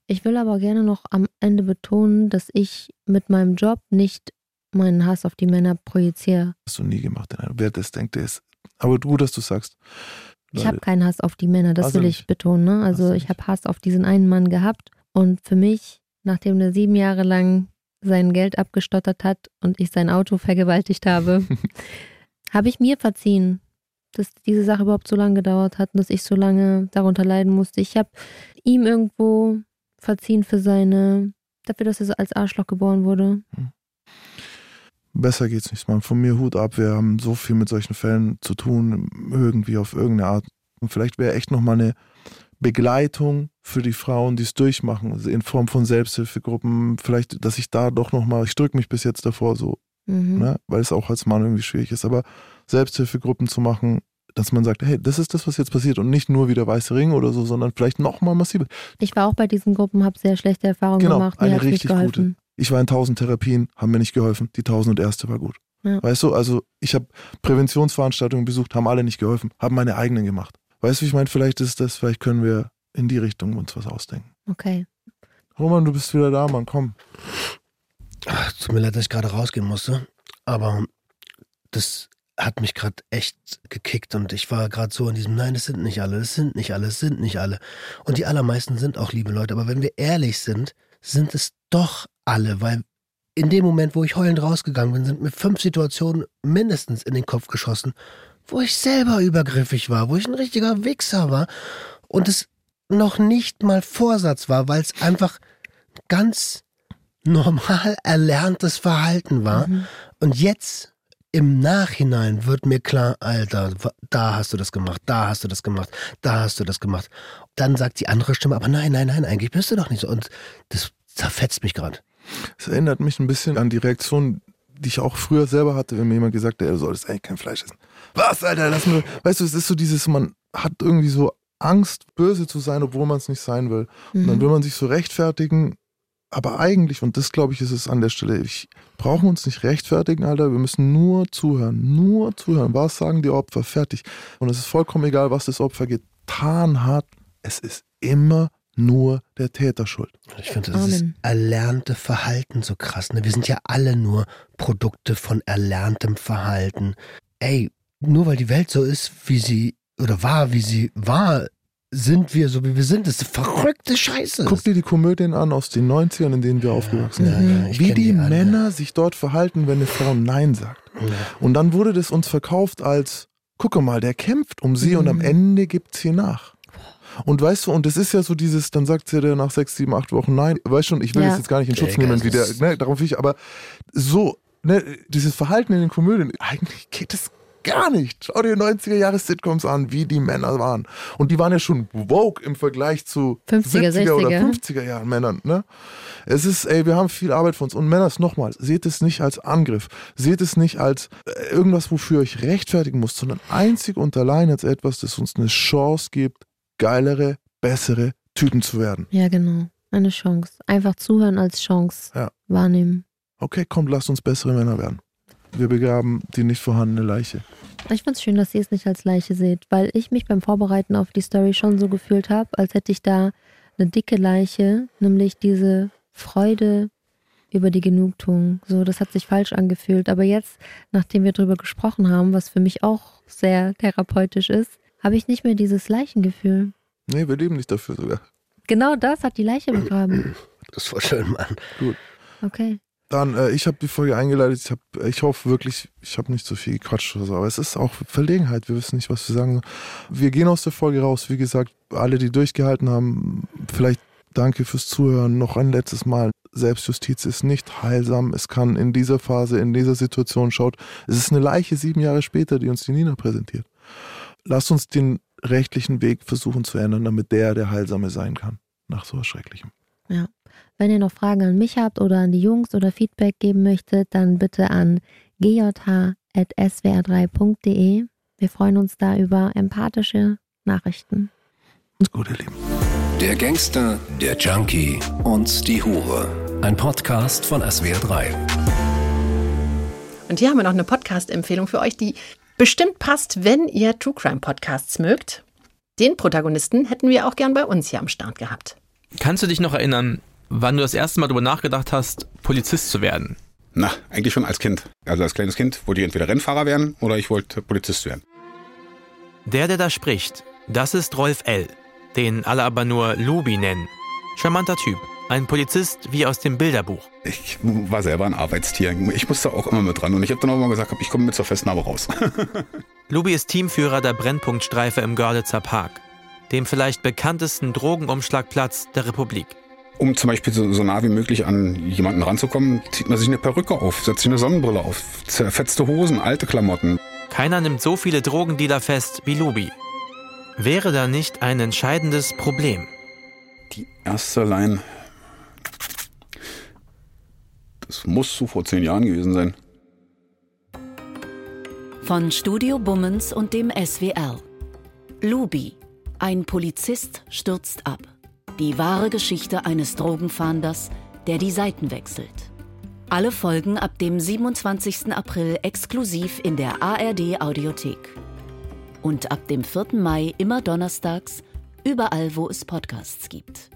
Ich will aber gerne noch am Ende betonen, dass ich mit meinem Job nicht meinen Hass auf die Männer projiziere. Hast du nie gemacht. Wer das denkt, der ist. Aber gut, dass du sagst. Ich habe keinen Hass auf die Männer, das will ich betonen. Ne? Also ich habe Hass auf diesen einen Mann gehabt. Und für mich, nachdem der sieben Jahre lang sein Geld abgestottert hat und ich sein Auto vergewaltigt habe, habe ich mir verziehen, dass diese Sache überhaupt so lange gedauert hat und dass ich so lange darunter leiden musste. Ich habe ihm irgendwo verziehen für seine, dafür, dass er so als Arschloch geboren wurde. Hm. Besser geht's nicht, man. Von mir Hut ab. Wir haben so viel mit solchen Fällen zu tun, irgendwie auf irgendeine Art. Und vielleicht wäre echt nochmal eine Begleitung für die Frauen, die es durchmachen, in Form von Selbsthilfegruppen. Vielleicht, dass ich da doch nochmal, ich drücke mich bis jetzt davor so mhm. ne? weil es auch als Mann irgendwie schwierig ist. Aber Selbsthilfegruppen zu machen, dass man sagt, hey, das ist das, was jetzt passiert und nicht nur wie der weiße Ring oder so, sondern vielleicht nochmal massiver. Ich war auch bei diesen Gruppen, habe sehr schlechte Erfahrungen genau, gemacht. Eine richtig gute. Ich war in tausend Therapien, haben mir nicht geholfen. Die tausend und erste war gut. Ja. Weißt du, also ich habe Präventionsveranstaltungen besucht, haben alle nicht geholfen, haben meine eigenen gemacht. Weißt du, ich meine, vielleicht ist das, vielleicht können wir in die Richtung uns was ausdenken. Okay. Roman, du bist wieder da, Mann, komm. Tut mir leid, dass ich gerade rausgehen musste, aber das hat mich gerade echt gekickt und ich war gerade so in diesem, nein, es sind nicht alle, es sind nicht alle, es sind nicht alle. Und die allermeisten sind auch liebe Leute, aber wenn wir ehrlich sind, sind es doch alle, weil in dem Moment, wo ich heulend rausgegangen bin, sind mir fünf Situationen mindestens in den Kopf geschossen, wo ich selber übergriffig war, wo ich ein richtiger Wichser war und es noch nicht mal Vorsatz war, weil es einfach ganz normal erlerntes Verhalten war. Mhm. Und jetzt im Nachhinein wird mir klar, Alter, da hast du das gemacht, da hast du das gemacht, da hast du das gemacht. Dann sagt die andere Stimme, aber nein, nein, nein, eigentlich bist du doch nicht so. Und das zerfetzt mich gerade. Es erinnert mich ein bisschen an die Reaktion, die ich auch früher selber hatte, wenn mir jemand gesagt hat, er solltest eigentlich kein Fleisch essen. Was, Alter, lass mir, weißt du, es ist so dieses, man hat irgendwie so Angst, böse zu sein, obwohl man es nicht sein will. Und dann mhm. will man sich so rechtfertigen, aber eigentlich, und das glaube ich, ist es an der Stelle, ich brauchen uns nicht rechtfertigen, Alter. Wir müssen nur zuhören. Nur zuhören. Was sagen die Opfer? Fertig. Und es ist vollkommen egal, was das Opfer getan hat. Es ist immer nur der Täter schuld. Ich finde das erlernte Verhalten so krass. Ne? Wir sind ja alle nur Produkte von erlerntem Verhalten. Ey, nur weil die Welt so ist, wie sie oder war, wie sie war, sind wir so, wie wir sind. Das ist verrückte Scheiße. Guck dir die Komödien an aus den 90ern, in denen wir ja, aufgewachsen sind. Ja, ja, wie die, die Männer sich dort verhalten, wenn eine Frau Nein sagt. Und dann wurde das uns verkauft als, gucke mal, der kämpft um sie mhm. und am mhm. Ende gibt sie nach. Und weißt du, und das ist ja so dieses, dann sagt sie dir nach sechs, sieben, acht Wochen nein. Weißt schon, ich will ja. das jetzt gar nicht in Schutz nehmen, wie der, ne, darauf will ich, aber so, ne, dieses Verhalten in den Komödien, eigentlich geht es gar nicht. Schau dir 90er Jahre Sitcoms an, wie die Männer waren. Und die waren ja schon woke im Vergleich zu 50er, 70er 60er. oder 50er Jahren Männern. Ne? Es ist, ey, wir haben viel Arbeit für uns. Und Männer, nochmal, seht es nicht als Angriff. Seht es nicht als äh, irgendwas, wofür ich rechtfertigen muss, sondern einzig und allein als etwas, das uns eine Chance gibt, geilere, bessere Typen zu werden. Ja, genau. Eine Chance. Einfach zuhören als Chance ja. wahrnehmen. Okay, komm, lasst uns bessere Männer werden. Wir begraben die nicht vorhandene Leiche. Ich fand es schön, dass ihr es nicht als Leiche seht, weil ich mich beim Vorbereiten auf die Story schon so gefühlt habe, als hätte ich da eine dicke Leiche, nämlich diese Freude über die Genugtuung. So, das hat sich falsch angefühlt. Aber jetzt, nachdem wir darüber gesprochen haben, was für mich auch sehr therapeutisch ist, habe ich nicht mehr dieses Leichengefühl. Nee, wir leben nicht dafür sogar. Genau das hat die Leiche begraben. Das war schön, Mann. Gut. Okay. Dann, äh, ich habe die Folge eingeleitet. Ich, hab, ich hoffe wirklich, ich habe nicht so viel gequatscht oder so, aber es ist auch Verlegenheit. Wir wissen nicht, was wir sagen. Wir gehen aus der Folge raus. Wie gesagt, alle, die durchgehalten haben, vielleicht danke fürs Zuhören. Noch ein letztes Mal. Selbstjustiz ist nicht heilsam. Es kann in dieser Phase, in dieser Situation schaut. Es ist eine Leiche sieben Jahre später, die uns die Nina präsentiert. Lasst uns den rechtlichen Weg versuchen zu ändern, damit der der Heilsame sein kann. Nach so was Schrecklichem. Ja. Wenn ihr noch Fragen an mich habt oder an die Jungs oder Feedback geben möchtet, dann bitte an gjh.swr3.de. Wir freuen uns da über empathische Nachrichten. Uns gut, ihr Lieben. Der Gangster, der Junkie und die Hure. Ein Podcast von SWR3. Und hier haben wir noch eine Podcast-Empfehlung für euch, die bestimmt passt, wenn ihr True Crime Podcasts mögt. Den Protagonisten hätten wir auch gern bei uns hier am Start gehabt. Kannst du dich noch erinnern, wann du das erste Mal darüber nachgedacht hast, Polizist zu werden? Na, eigentlich schon als Kind. Also als kleines Kind wollte ich entweder Rennfahrer werden oder ich wollte Polizist werden. Der, der da spricht, das ist Rolf L., den alle aber nur Lubi nennen. Charmanter Typ, ein Polizist wie aus dem Bilderbuch. Ich war selber ein Arbeitstier. Ich musste auch immer mit dran und ich habe dann auch mal gesagt, ich komme mit zur Festnahme raus. Lubi ist Teamführer der Brennpunktstreife im Görlitzer Park, dem vielleicht bekanntesten Drogenumschlagplatz der Republik. Um zum Beispiel so, so, nah wie möglich an jemanden ranzukommen, zieht man sich eine Perücke auf, setzt sich eine Sonnenbrille auf, zerfetzte Hosen, alte Klamotten. Keiner nimmt so viele Drogendealer fest wie Lubi. Wäre da nicht ein entscheidendes Problem? Die erste Line. Das muss so vor zehn Jahren gewesen sein. Von Studio Bummens und dem SWR. Lubi. Ein Polizist stürzt ab. Die wahre Geschichte eines Drogenfahnders, der die Seiten wechselt. Alle Folgen ab dem 27. April exklusiv in der ARD Audiothek. Und ab dem 4. Mai immer donnerstags, überall wo es Podcasts gibt.